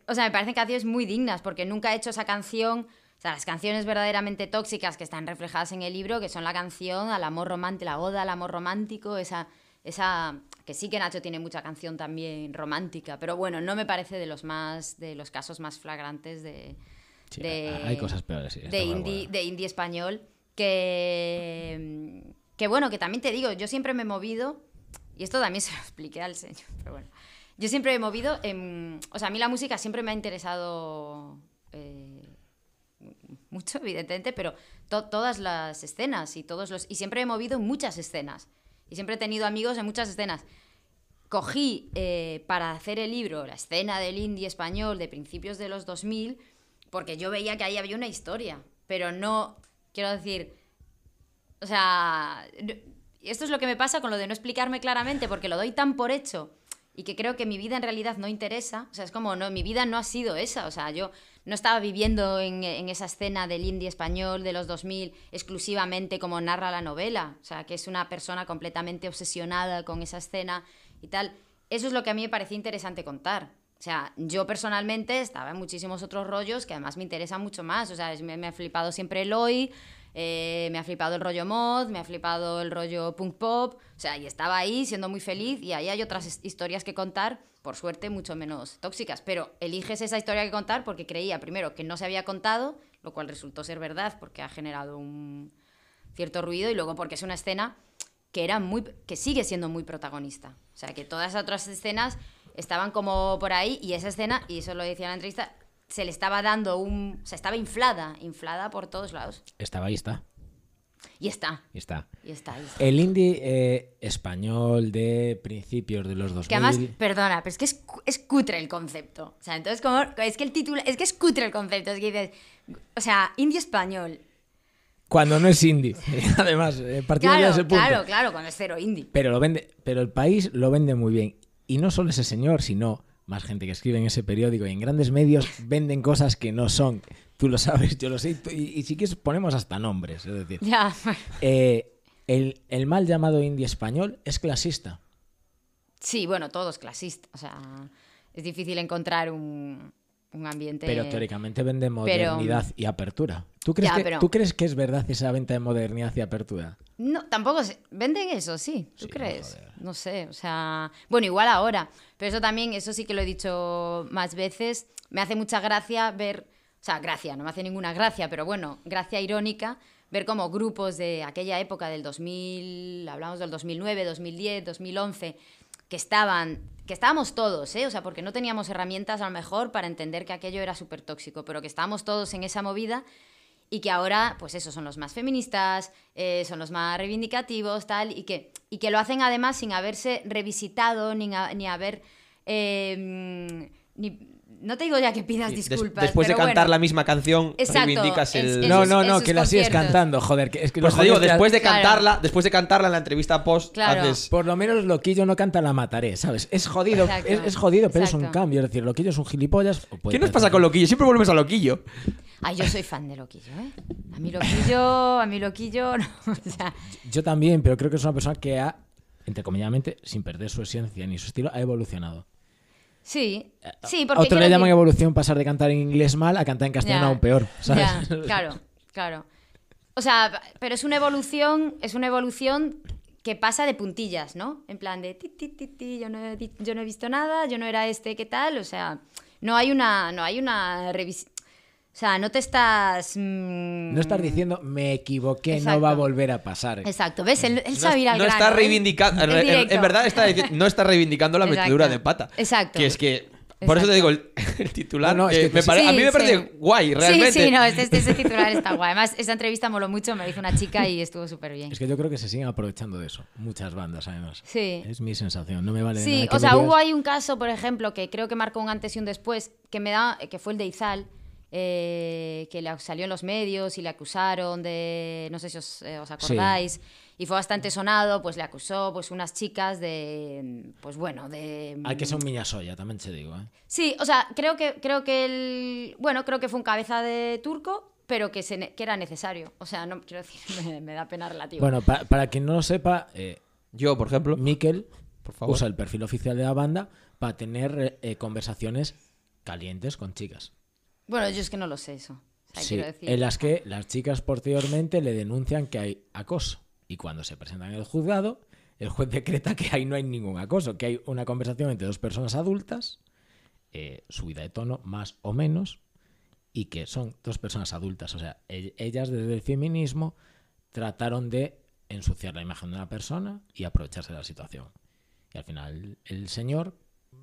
O sea, me parecen canciones muy dignas porque nunca he hecho esa canción. O sea, las canciones verdaderamente tóxicas que están reflejadas en el libro, que son la canción al amor romántico, la oda al amor romántico, esa, esa que sí que Nacho tiene mucha canción también romántica, pero bueno, no me parece de los más, de los casos más flagrantes de, Sí, de, hay cosas peores, sí, de indie, acuerdo. de indie español, que, que bueno, que también te digo, yo siempre me he movido, y esto también *laughs* se lo expliqué al señor, pero bueno, yo siempre me he movido, en, o sea, a mí la música siempre me ha interesado eh, mucho, *laughs* evidentemente, pero to- todas las escenas y todos los, y siempre me he movido muchas escenas, y siempre he tenido amigos en muchas escenas. Cogí eh, para hacer el libro la escena del indie español de principios de los 2000 porque yo veía que ahí había una historia, pero no, quiero decir, o sea, esto es lo que me pasa con lo de no explicarme claramente, porque lo doy tan por hecho y que creo que mi vida en realidad no interesa, o sea, es como, no, mi vida no ha sido esa, o sea, yo no estaba viviendo en, en esa escena del indie español de los 2000 exclusivamente como narra la novela, o sea, que es una persona completamente obsesionada con esa escena y tal. Eso es lo que a mí me parecía interesante contar. O sea, yo personalmente estaba en muchísimos otros rollos que además me interesan mucho más. O sea, me, me ha flipado siempre Eloy, eh, me ha flipado el rollo mod, me ha flipado el rollo punk pop. O sea, y estaba ahí siendo muy feliz y ahí hay otras his- historias que contar, por suerte mucho menos tóxicas. Pero eliges esa historia que contar porque creía, primero, que no se había contado, lo cual resultó ser verdad porque ha generado un cierto ruido y luego porque es una escena que era muy que sigue siendo muy protagonista. O sea, que todas esas otras escenas estaban como por ahí y esa escena, y eso lo decía en la entrevista, se le estaba dando un... O sea, estaba inflada, inflada por todos lados. Estaba ahí, está. Y está, y está. y está, y está. El indie eh, español de principios de los 2000. Que además, perdona, pero es que es, es cutre el concepto. O sea, entonces como... Es que el título... Es que es cutre el concepto. Es que dices... O sea, indie español. Cuando no es indie. *laughs* Además, eh, partiendo ya de Claro, ese punto. claro, claro, cuando es cero indie. Pero lo vende, pero el país lo vende muy bien. Y no solo ese señor, sino más gente que escribe en ese periódico y en grandes medios venden cosas que no son. Tú lo sabes, yo lo sé. y Y, si quieres ponemos hasta nombres. Es decir, eh, el, el mal llamado indie español es clasista. Sí, bueno, todo es clasista. O sea, es difícil encontrar un, un ambiente. Pero teóricamente vende modernidad y apertura. ¿Tú crees, Ya, que, pero- ¿Tú crees que es verdad esa venta de modernidad y apertura? No, tampoco se... venden eso, sí. ¿Tú Sí, crees? No sé, o sea, bueno, igual ahora, pero eso también, eso sí que lo he dicho más veces. Me hace mucha gracia ver, o sea, gracia, no me hace ninguna gracia, pero bueno, gracia irónica ver como grupos de aquella época del 2000, hablamos del 2009, 2010, 2011, que estaban que estábamos todos, ¿eh? O sea, porque no teníamos herramientas a lo mejor para entender que aquello era súper tóxico, pero que estábamos todos en esa movida y que ahora, pues eso, son los más feministas, eh, son los más reivindicativos, tal, y que, y que lo hacen además sin haberse revisitado ni, ni haber eh, ni- no te digo ya que pidas Des- disculpas. después de cantar bueno. la misma canción, Exacto, reivindicas el. en No, sus- no, no, que la sigues cantando, joder. Que es que Pues te digo, después de Claro. cantarla, después de cantarla en la entrevista post, Claro. haces. Por lo menos Loquillo no canta La Mataré, ¿sabes? Es jodido, es, es jodido, pero es un cambio. Es decir, Loquillo es un gilipollas. ¿Qué nos pasa con Loquillo? Siempre volvemos a Loquillo. Ay, yo soy fan de Loquillo, ¿eh? A mí Loquillo, a mí Loquillo, *laughs* no, o sea, Yo también, pero creo que es una persona que ha, entrecomilladamente, sin perder su esencia ni su estilo, ha evolucionado. Sí, sí, porque Otros le llaman evolución pasar de cantar en inglés mal a cantar en castellano aún peor, ¿sabes? claro, claro. O sea, pero es una evolución, es una evolución que pasa de puntillas, ¿no? En plan de ti, ti, ti, ti, yo no he, yo no he visto nada, yo no era este, ¿qué tal? O sea, no hay una, no hay una revisión. O sea, no te estás. mm, No estás diciendo me equivoqué, no va a volver a pasar. Exacto, ¿ves? Él, él No, sabe ir al no grano, está ¿eh? reivindicando. En verdad está no está reivindicando la Exacto. metedura de pata. Exacto. Que es que. Por eso te digo, el, *laughs* el titular. No, no, es eh, que me sí, a mí me sí. parece guay, realmente. Sí, sí, no, este, este- ese titular está guay. Además, esa entrevista moló mucho, me hizo una chica y estuvo súper bien. Es que yo creo que se siguen aprovechando de eso. Muchas bandas, además. Sí. Es mi sensación. No me vale Sí, nada o sea, hubo ahí un caso, por ejemplo, que creo que marcó un antes y un después, que me da, que fue el de Izal, eh, que le salió en los medios y le acusaron de, no sé si os, eh, os acordáis, y fue bastante sonado, pues le acusó pues unas chicas de, pues bueno, de... Hay que ser un miñasoya, también te digo. ¿eh? Sí, o sea, creo que, creo que el, bueno, creo que fue un cabeza de turco, pero que, se ne- que era necesario. O sea, no quiero decir, *laughs* me, me da pena relativa. Bueno, pa- para quien no lo sepa, eh, Yo, por ejemplo. Mikel Por favor. usa el perfil oficial de la banda para tener eh, conversaciones calientes con chicas. Bueno, yo es que no lo sé eso. O sea, Sí, decir... en las que las chicas posteriormente le denuncian que hay acoso. Y cuando se presentan en el juzgado, el juez decreta que ahí no hay ningún acoso, que hay una conversación entre dos personas adultas, eh, subida de tono más o menos, y que son dos personas adultas. O sea, ellas desde el feminismo trataron de ensuciar la imagen de una persona y aprovecharse de la situación. Y al final el señor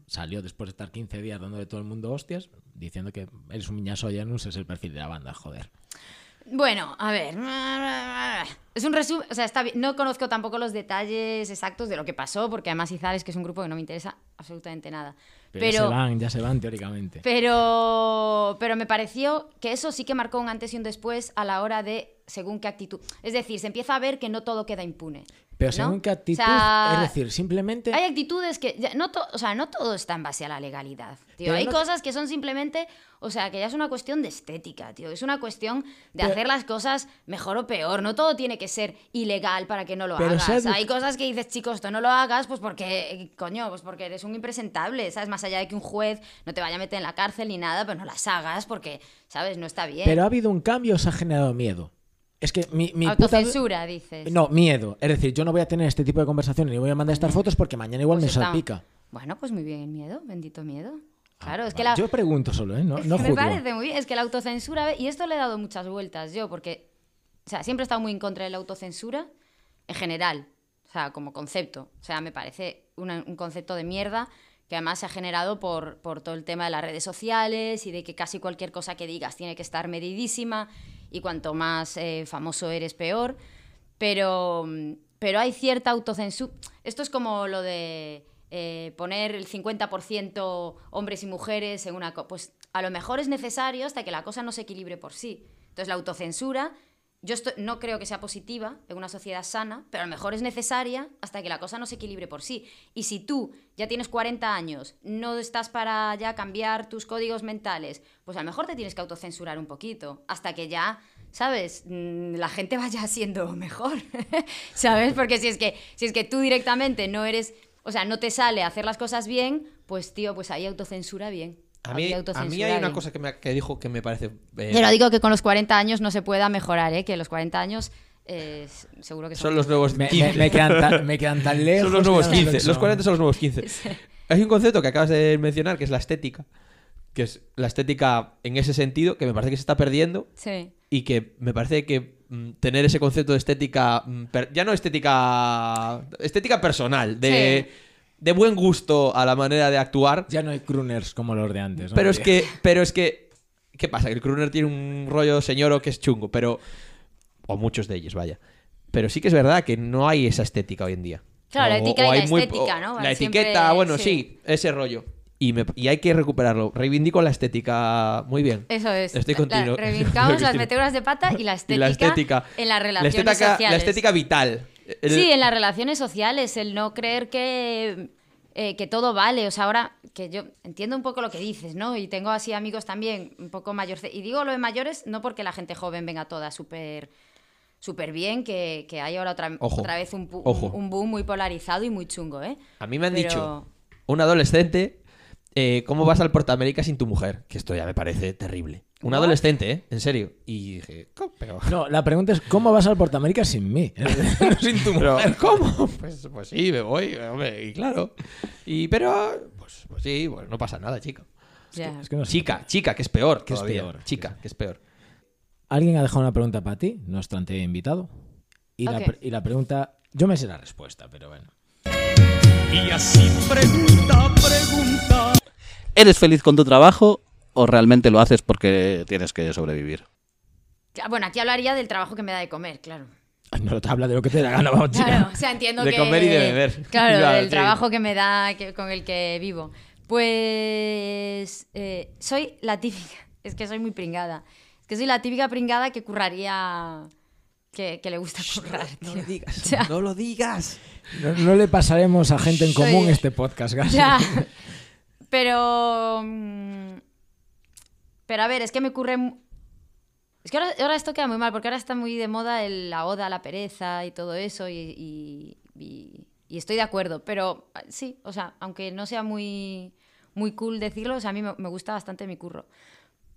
salió después de estar 15 días dando de todo el mundo hostias, diciendo que eres un miñaso no es el perfil de la banda, joder. Bueno, a ver. Es un resumen. O sea, está bien. No conozco tampoco los detalles exactos de lo que pasó, porque además Izales, que es un grupo que no me interesa absolutamente nada. Pero, ya se van, ya se van teóricamente. Pero, pero me pareció que eso sí que marcó un antes y un después a la hora de según qué actitud. Es decir, se empieza a ver que no todo queda impune. Pero ¿no? según qué O actitud, sea, es decir, simplemente... Hay actitudes que. ya- No to- o sea, no todo está en base a la legalidad. Tío. Pero Hay no- cosas que son simplemente. O sea, que ya es una cuestión de estética, tío. Es una cuestión de Pero- hacer las cosas mejor o peor. No todo tiene que ser ilegal para que no lo Pero hagas. se Hay cosas que dices, chicos, esto no lo hagas, pues porque. Coño, pues porque eres un impresentable. ¿Sabes? Más allá de que un juez no te vaya a meter en la cárcel ni nada, pero no las hagas porque, ¿sabes? No está bien. Pero ha habido un cambio, o os ha generado miedo. Es que mi, mi puta- Autocensura, dices. No, miedo. Es decir, yo no voy a tener este tipo de conversaciones ni voy a mandar estas fotos porque mañana igual Pues me está- salpica. Bueno, pues muy bien miedo, bendito miedo. Claro, Ah, es que la, Yo pregunto solo, ¿eh? No, Es no que me parece muy bien. Es que la autocensura, y esto le he dado muchas vueltas yo, porque, o sea, siempre he estado muy en contra de la autocensura en general, o sea, como concepto. O sea, me parece una- un concepto de mierda que además se ha generado por, por todo el tema de las redes sociales y de que casi cualquier cosa que digas tiene que estar medidísima y cuanto más eh, famoso eres, peor. Pero, pero hay cierta autocensura. Esto es como lo de eh, poner el 50% hombres y mujeres en una... Pues a lo mejor es necesario hasta que la cosa no se equilibre por sí. Entonces la autocensura, yo no creo que sea positiva en una sociedad sana, pero a lo mejor es necesaria hasta que la cosa no se equilibre por sí. Y si tú ya tienes 40 años, no estás para ya cambiar tus códigos mentales, pues a lo mejor te tienes que autocensurar un poquito hasta que ya... ¿Sabes? Mm, La gente vaya *laughs* siendo mejor. *laughs* ¿Sabes? Porque si es que si es que tú directamente no eres, o sea, no te sale hacer las cosas bien, pues tío, pues ahí autocensura bien. A mí, a hay una cosa que, me, que dijo que me parece. eh, no digo que con los 40 años no se pueda mejorar, ¿eh? Que los 40 años eh, seguro que son... son los nuevos Me, 15. me- *laughs* me quedan tan, me quedan tan lejos. son los nuevos ya no sé lo 15. que Los son. 40 son los nuevos 15. Hay un concepto que acabas de mencionar que es la estética. Que es la estética en ese sentido, que me parece que se está perdiendo. Sí. Y que me parece que mm, tener ese concepto de estética. mm, per- ya no estética. Estética personal. De, de buen gusto a la manera de actuar. Ya no hay crooners como los de antes. ¿no? Pero es que. Pero es que. ¿Qué pasa? Que el crooner tiene un rollo señoro que es chungo, pero. O muchos de ellos, vaya. Pero sí que es verdad que no hay esa estética hoy en día. Claro, la O- etiqueta o y hay la muy- estética, o- ¿no? La Siempre- etiqueta, bueno, sí. sí, ese rollo. Y, me- y hay que recuperarlo. Reivindico la estética. Muy bien. Eso es. Estoy La- contigo. Reivindicamos *laughs* las meteduras de pata y la *laughs* Y estética, la estética. en las La relaciones estética, sociales. la estética vital. El- Sí, en las relaciones sociales, el no creer que, eh, que todo vale. O sea, ahora que yo entiendo un poco lo que dices, ¿no? Y tengo así amigos también un poco mayores. Y digo lo de mayores no porque la gente joven venga toda súper súper bien, que, que hay ahora otra, Ojo, otra vez un, pu- ojo. un, un boom muy polarizado y muy chungo, ¿eh? A mí me han Pero- dicho, un adolescente, eh, ¿cómo vas al Portamérica sin tu mujer? Que esto ya me parece terrible. Un What? adolescente, ¿eh? En serio. Y dije, ¿cómo? Pero, No, la pregunta es, ¿cómo vas al Portamérica sin mí? *laughs* sin tu mujer, ¿cómo? Pues, pues sí, me voy, hombre, y claro. Y pero, pues, pues sí, pues no pasa nada. Es que no sé. Chica, chica, que es peor. Que es peor. Chica, que es peor. Alguien ha dejado una pregunta para ti, nuestro anterior invitado. Y, la, y la pregunta, yo me sé la respuesta, pero bueno. Y así pregunta, pregunta. ¿Eres feliz con tu trabajo o realmente lo haces porque tienes que sobrevivir? Bueno, aquí hablaría del trabajo que me da de comer, claro. No te habla de lo que te dé la gana, vamos, chica. Claro, o sea, entiendo De que... comer y de beber. Claro, Claro, el sí. trabajo que me da, que- con el que vivo. Pues eh, soy la típica, *laughs* es que soy muy pringada. Es que soy la típica pringada que curraría, que, que le gusta currar. No tío. lo digas. *laughs* O sea, No lo digas. No, no le pasaremos a gente en Soy- común este podcast, *laughs* Gas. Pero... mm, Pero a ver, es que me ocurre... Es que ahora, ahora esto queda muy mal, porque ahora está muy de moda el- la oda la pereza y todo eso, y, y- y- y estoy de acuerdo. Pero ah, sí, o sea, aunque no sea muy, muy cool decirlo, o sea, a mí me, me gusta bastante mi curro.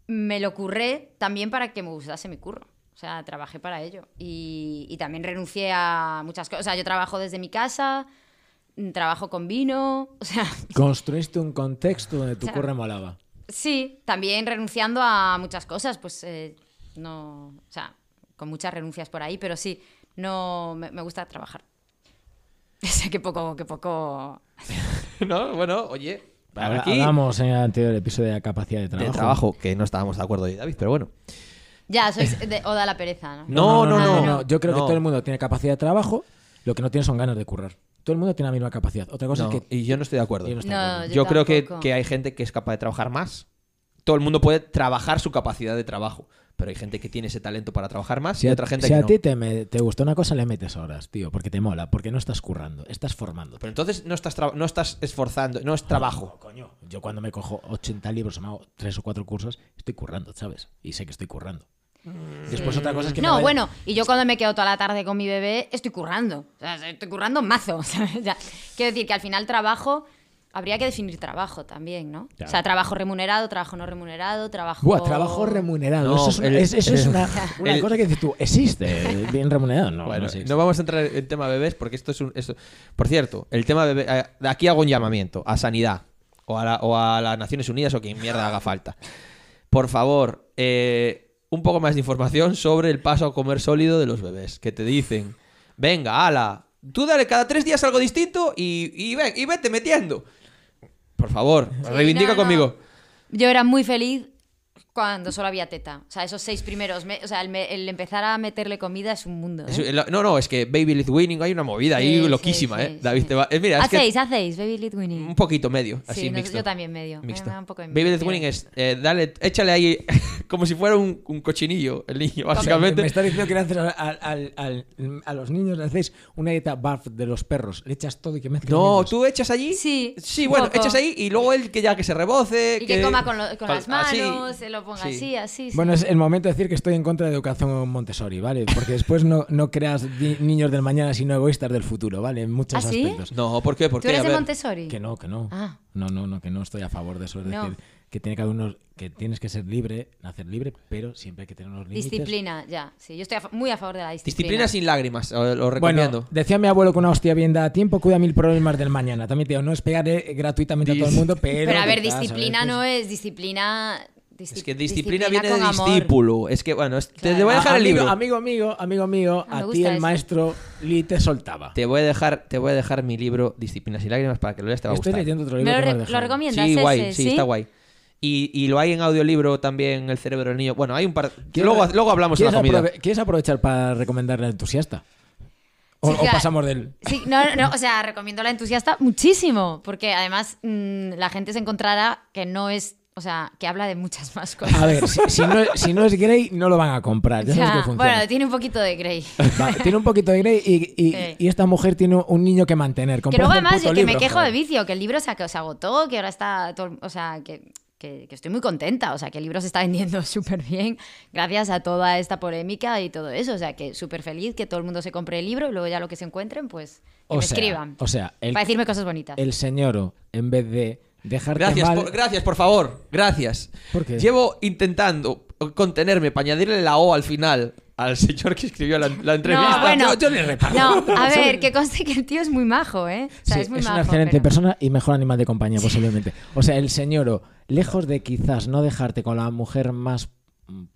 Me lo curré también para que me gustase mi curro. O sea, trabajé para ello. Y, y también renuncié a muchas cosas. O sea, yo trabajo desde mi casa, trabajo con vino, *laughs* o sea, Construiste un contexto donde tu O sea, curra molaba. Sí, también renunciando a muchas cosas, pues eh, no, o sea, con muchas renuncias por ahí, pero sí, no me, me gusta trabajar. *laughs* Sé que poco, que poco. *laughs* No, bueno, oye. Aquí, Hablamos en el anterior episodio de la capacidad de de trabajo. trabajo, que no estábamos de acuerdo ahí, David, pero bueno. Ya, sois de Oda la pereza, ¿no? No, no, no. no. Yo creo que todo el mundo tiene capacidad de trabajo, lo que no tiene son ganas de currar. Todo el mundo tiene la misma capacidad. Otra cosa No, es que y yo no estoy de acuerdo. yo no estoy de No, acuerdo. yo Yo creo que, que hay gente que es capaz de trabajar más. Todo el mundo puede trabajar su capacidad de trabajo, pero hay gente que tiene ese talento para trabajar más Si y a, otra gente si que a no. ti te, me- te gustó una cosa, le metes horas, tío, porque te mola, porque no estás currando, estás formando. Pero entonces no estás, no estás esforzando, no es trabajo. coño. Yo cuando me cojo 80 libros o me hago 3 o 4 cursos, estoy currando, ¿sabes? Y sé que estoy currando. Después otra cosa es que me No, vaya- bueno, y yo cuando me quedo toda la tarde con mi bebé, estoy currando. O sea, estoy currando mazo. *laughs* Quiero decir que al final trabajo, habría que definir trabajo también, ¿no? Claro. O sea, trabajo remunerado, trabajo no remunerado, trabajo... Buah, trabajo remunerado. No, eso es una, el- es- eso es una, *laughs* una el- cosa que dices tú, ¿existe bien remunerado? No, Bueno, no existe. no vamos a entrar en tema bebés porque esto es un... esto- Por cierto, el tema bebé... eh, de aquí hago un llamamiento a Sanidad o a, la- o a las Naciones Unidas o quien mierda haga falta. Por favor, eh, un poco más de información sobre el paso a comer sólido de los bebés. Que te dicen, venga, ala, tú dale cada tres días algo distinto y, y, y vete metiendo. Por favor, reivindica no, no. conmigo. Yo era muy feliz cuando solo había teta. O sea, esos seis primeros. O sea, el, me- el empezar a meterle comida es un mundo. ¿eh? Es- el- No, no, es que Baby Lead Winning hay una movida ahí Sí, loquísima, sí, ¿eh? sí, David, sí. te va... eh, mira, es que hacéis, hacéis, Baby Lead Winning. un poquito medio, así Sí, no, mixto. yo también medio. Me- Mixto. me un poco Baby. Lead Winning es, eh, dale, échale ahí *laughs* como si fuera un, un cochinillo el niño, básicamente. Me está diciendo que le haces al- al- al- a los niños le hacéis una dieta barf de los perros. Le echas todo y que mezclen No, tú echas allí. Sí, Sí, bueno, poco. echas ahí y luego él que ya que se reboce. Y que, coma con, lo- con las manos, así. se lo ponga Sí. así, así. sí. Bueno, es el momento de decir que estoy en contra de educación Montessori, ¿vale? Porque después no, no creas niños del mañana, sino egoístas del futuro, ¿vale? En muchos ¿Ah, sí? aspectos. No, ¿por qué? ¿Por ¿Tú qué? eres A de ver. Montessori? Que no, que no. Ah. No, no, no, que no estoy a favor de eso. Es No. decir, que tiene cada uno, que tienes que ser libre, nacer libre, pero siempre hay que tener unos límites. Disciplina, ya. Sí, yo estoy a muy a favor de la disciplina. Disciplina sin lágrimas, lo recomiendo. Bueno, decía mi abuelo que una hostia bien da tiempo cuida mil problemas del mañana. También te digo, no es pegarle gratuitamente a todo el mundo, pero... Pero a ver, que disciplina ¿sabes? no es disciplina. Disci- es que disciplina, viene de amor. discípulo. Es que, bueno, es- te, Claro. te voy a dejar Ah, el amigo, libro. Amigo mío, amigo mío, Ah, me a ti el eso. maestro Lee te soltaba. Te voy a dejar, te voy a dejar mi libro Disciplina sin lágrimas para que lo leas, te va a Estoy gustar. leyendo otro ¿Me libro lo, que me lo recomiendas Sí, ese? guay, sí, está guay. Y, y lo hay en audiolibro también, El cerebro del niño. Bueno, hay un par. ¿Quieres- Luego, luego hablamos en la ¿quieres comida. aprove- ¿Quieres aprovechar para recomendarle al entusiasta? O, Sí, o claro. pasamos del. Sí, no, no, no, o sea, recomiendo la entusiasta muchísimo, porque además mm, la gente se encontrará que no es, o sea, que habla de muchas más cosas. *laughs* A ver, si, si no, si no es Grey, no lo van a comprar. Ya sabes que funciona. bueno, tiene un poquito de Grey. Va, tiene un poquito de Grey y, y- *laughs* Sí. y esta mujer tiene un niño que mantener. Que luego además que me quejo joder. de vicio, que el libro se, se agotó, que ahora está, todo- o sea, que, que- que estoy muy contenta, o sea, que el libro se está vendiendo *laughs* súper bien gracias a toda esta polémica y todo eso, o sea, que súper feliz que todo el mundo se compre el libro y luego ya lo que se encuentren, pues que O me sea, escriban. O sea, el, para decirme cosas bonitas. el señor, en vez de dejarte Gracias, mal... por, gracias, por favor. Gracias. ¿Por qué? Llevo intentando contenerme para añadirle la O al final al *laughs* señor que escribió la, la entrevista. No, bueno. yo- yo le reparto. No, *laughs* a ver, que conste que el tío es muy majo, ¿eh? O sea, Sí, es muy es majo. una excelente pero- persona y mejor animal de compañía, posiblemente. O sea, el señor, lejos de quizás no dejarte con la mujer más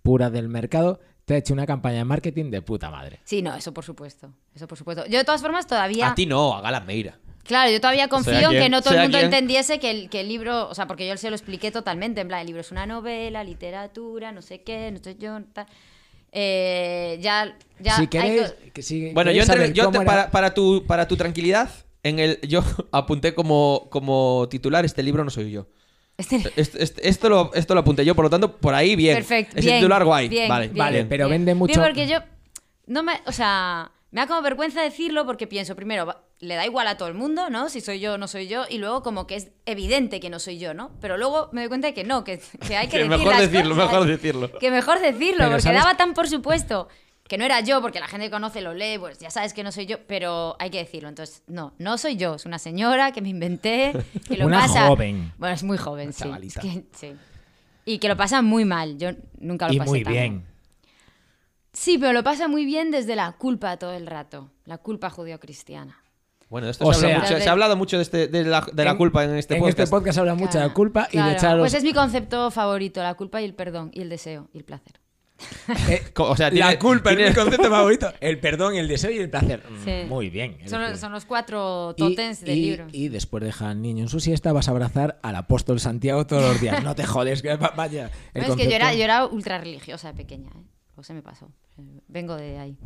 pura del mercado, te ha hecho una campaña de marketing de puta madre. Sí, no, eso por supuesto. Eso por supuesto. Yo de todas formas todavía... A ti no, a Gala Meira. Claro, yo todavía confío en que no todo el mundo quien. entendiese que el, que el libro, o sea, porque yo se lo expliqué totalmente, en plan, el libro es una novela, literatura, no sé qué, no sé yo, tal. Eh, ya, ya si hay queréis, co- que si Bueno, yo, entre- yo te- para, para tu, para tu tranquilidad, en el, yo *laughs* apunté como, como titular este libro no soy yo. este- Este- este- esto, lo, esto lo apunté yo, por lo tanto, por ahí bien. Perfecto, Es bien, el titular guay. bien, vale, bien, Vale, bien. pero bien. vende Bien, mucho- porque yo no me, o sea, me da como vergüenza decirlo porque pienso, primero, le da igual a todo el mundo, ¿no? Si soy yo o no soy yo, y luego como que es evidente que no soy yo, ¿no? Pero luego me doy cuenta de que no, que, que hay que, *laughs* Que decir mejor las decirlo, cosas. mejor decirlo. Que mejor decirlo, Pero, porque ¿sabes? daba tan por supuesto que no era yo, porque la gente que conoce lo lee, pues ya sabes que no soy yo, pero hay que decirlo. Entonces, no, no soy yo, es una señora que me inventé, *laughs* que lo Una pasa... joven. Bueno, es muy joven, sí. Es que- sí. Y que lo pasa muy mal, yo nunca lo Y pasé muy tan bien. mal. Sí, pero lo pasa muy bien desde la culpa todo el rato, la culpa judío-cristiana. Bueno, de esto O se, habla sea- mucho- se ha hablado mucho de, este- de la, de la En- culpa en este en podcast. este podcast habla mucho de la culpa y de Claro, echar a los- Pues es mi concepto favorito, la culpa y el perdón, y el deseo, y el placer. *laughs* Co- o sea, La culpa tiene- es mi concepto *laughs* favorito. El perdón, el deseo y el placer. Mm, Sí. Muy bien. Son, los cuatro y- totems del y, libro. y después deja al niño en su siesta, vas a abrazar al apóstol Santiago todos los días. No te jodes, que va- vaya. el *laughs* No, es que yo era, concepto- yo era ultra religiosa de pequeña, ¿eh? O se me pasó. Eh, Vengo de ahí.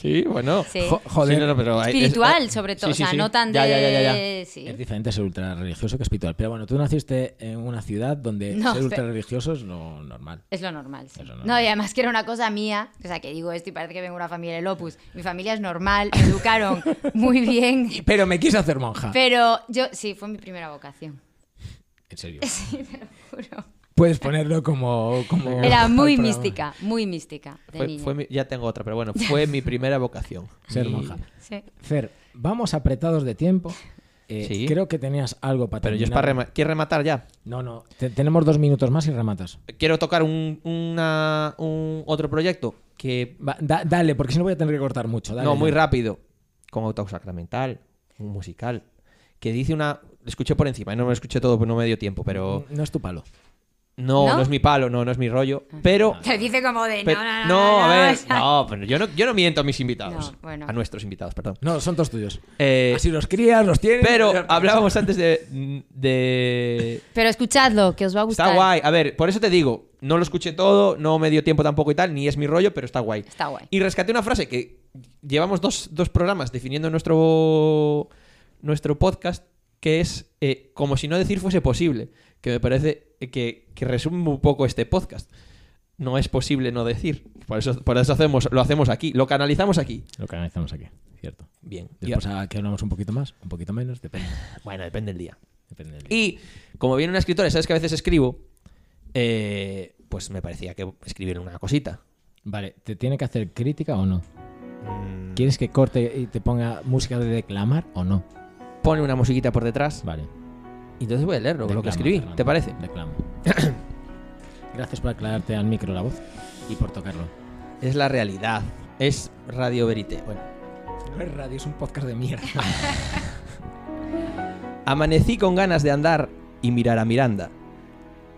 Sí, bueno. Sí. Jo- joder. Sí, no, no, pero hay- Espiritual, es- sobre todo. sí, o sea, sí. no tan Ya, de. ya, ya, ya, ya. Sí. Es diferente ser ultra religioso que espiritual. Pero bueno, tú naciste en una ciudad donde No, ser ultra religioso es lo normal. Es lo normal, sí. Es lo normal. No, y además que era una cosa mía, o sea, que digo esto y parece que vengo de una familia de Lopus. Mi familia es normal, me educaron *laughs* muy bien, Pero me quise hacer monja. pero yo, sí, fue mi primera vocación. En serio. *laughs* Sí, te lo juro. Puedes ponerlo como. como Era muy programa. mística, muy mística de Fue- niña. fue mi- ya tengo otra, pero bueno, fue mi primera vocación. *laughs* Ser Y- monja. Sí. Fer, vamos apretados de tiempo. Eh, Sí. Creo que tenías algo para Pero yo es para rema- ¿Quieres rematar ya? No, no. te- tenemos dos minutos más y rematas. Quiero tocar un, una- un otro proyecto que Va, da- dale, porque si no voy a tener que cortar mucho. Dale, no, muy dale. rápido, con autosacramental, un musical, que dice una... Lo escuché por encima, y no me lo escuché todo, pues no me dio tiempo, pero No es tu palo. No, no, ¿No? es mi palo, no, no es mi rollo, pero... Te dice como de. pe- No, no, no. no, a ver, no, pero yo no, yo no miento a mis invitados, No, bueno. a nuestros invitados, perdón. No, son todos tuyos. Eh, Así los crías, los tienes. pero hablábamos antes de, de Pero escuchadlo, que os va a gustar. Está guay. A ver, por eso te digo, no lo escuché todo, no me dio tiempo tampoco y tal, ni es mi rollo, pero está guay. Está guay. Y rescaté una frase que llevamos dos, dos programas definiendo nuestro, nuestro podcast, que es eh, como si no decir fuese posible, que me parece que, que resume un poco este podcast. No es posible no decir. Por eso, por eso hacemos, lo hacemos aquí, lo canalizamos aquí. Lo que analizamos aquí, cierto. Bien. Después a que hablamos un poquito más, un poquito menos, depende. *sighs* bueno, depende del día. depende del día. Y como viene una escritora, sabes que a veces escribo, eh, pues me parecía que escribir una cosita. Vale, ¿te tiene que hacer crítica o no? Mm, ¿Quieres que corte y te ponga música de declamar o no? Pone una musiquita por detrás Vale. Entonces voy a leerlo, lo que Declama, escribí. Fernando, ¿Te parece? Declamo. *coughs* Gracias por aclararte al micro la voz y por tocarlo. Es la realidad. Es Radio Verité. Bueno. No es radio, es un podcast de mierda. *laughs* *laughs* Amanecí con ganas de andar y mirar a Miranda.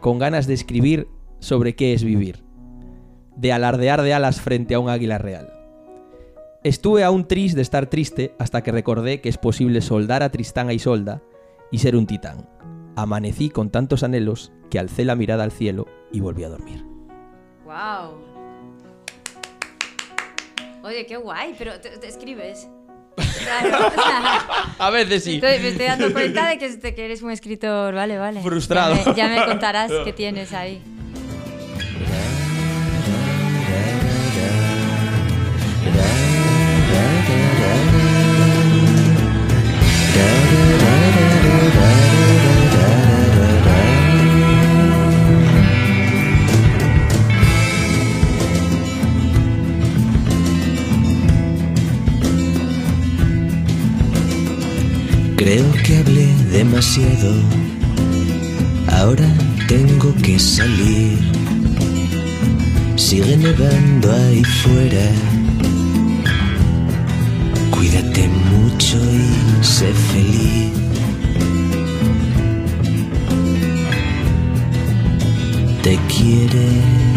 Con ganas de escribir sobre qué es vivir. De alardear de alas frente a un águila real. Estuve aún triste de estar triste hasta que recordé que es posible soldar a Tristán a Isolda y ser un titán. Amanecí con tantos anhelos que alcé la mirada al cielo y volví a dormir. Wow. Oye, qué guay, pero te, te escribes. Claro, o sea, A veces sí. estoy- me estoy dando cuenta de que, de que eres un escritor, vale, vale. Frustrado. Ya me, ya me contarás *laughs* qué tienes ahí. Creo que hablé demasiado. Ahora tengo que salir. Sigue nevando ahí fuera. Cuídate mucho y sé feliz. Te quiere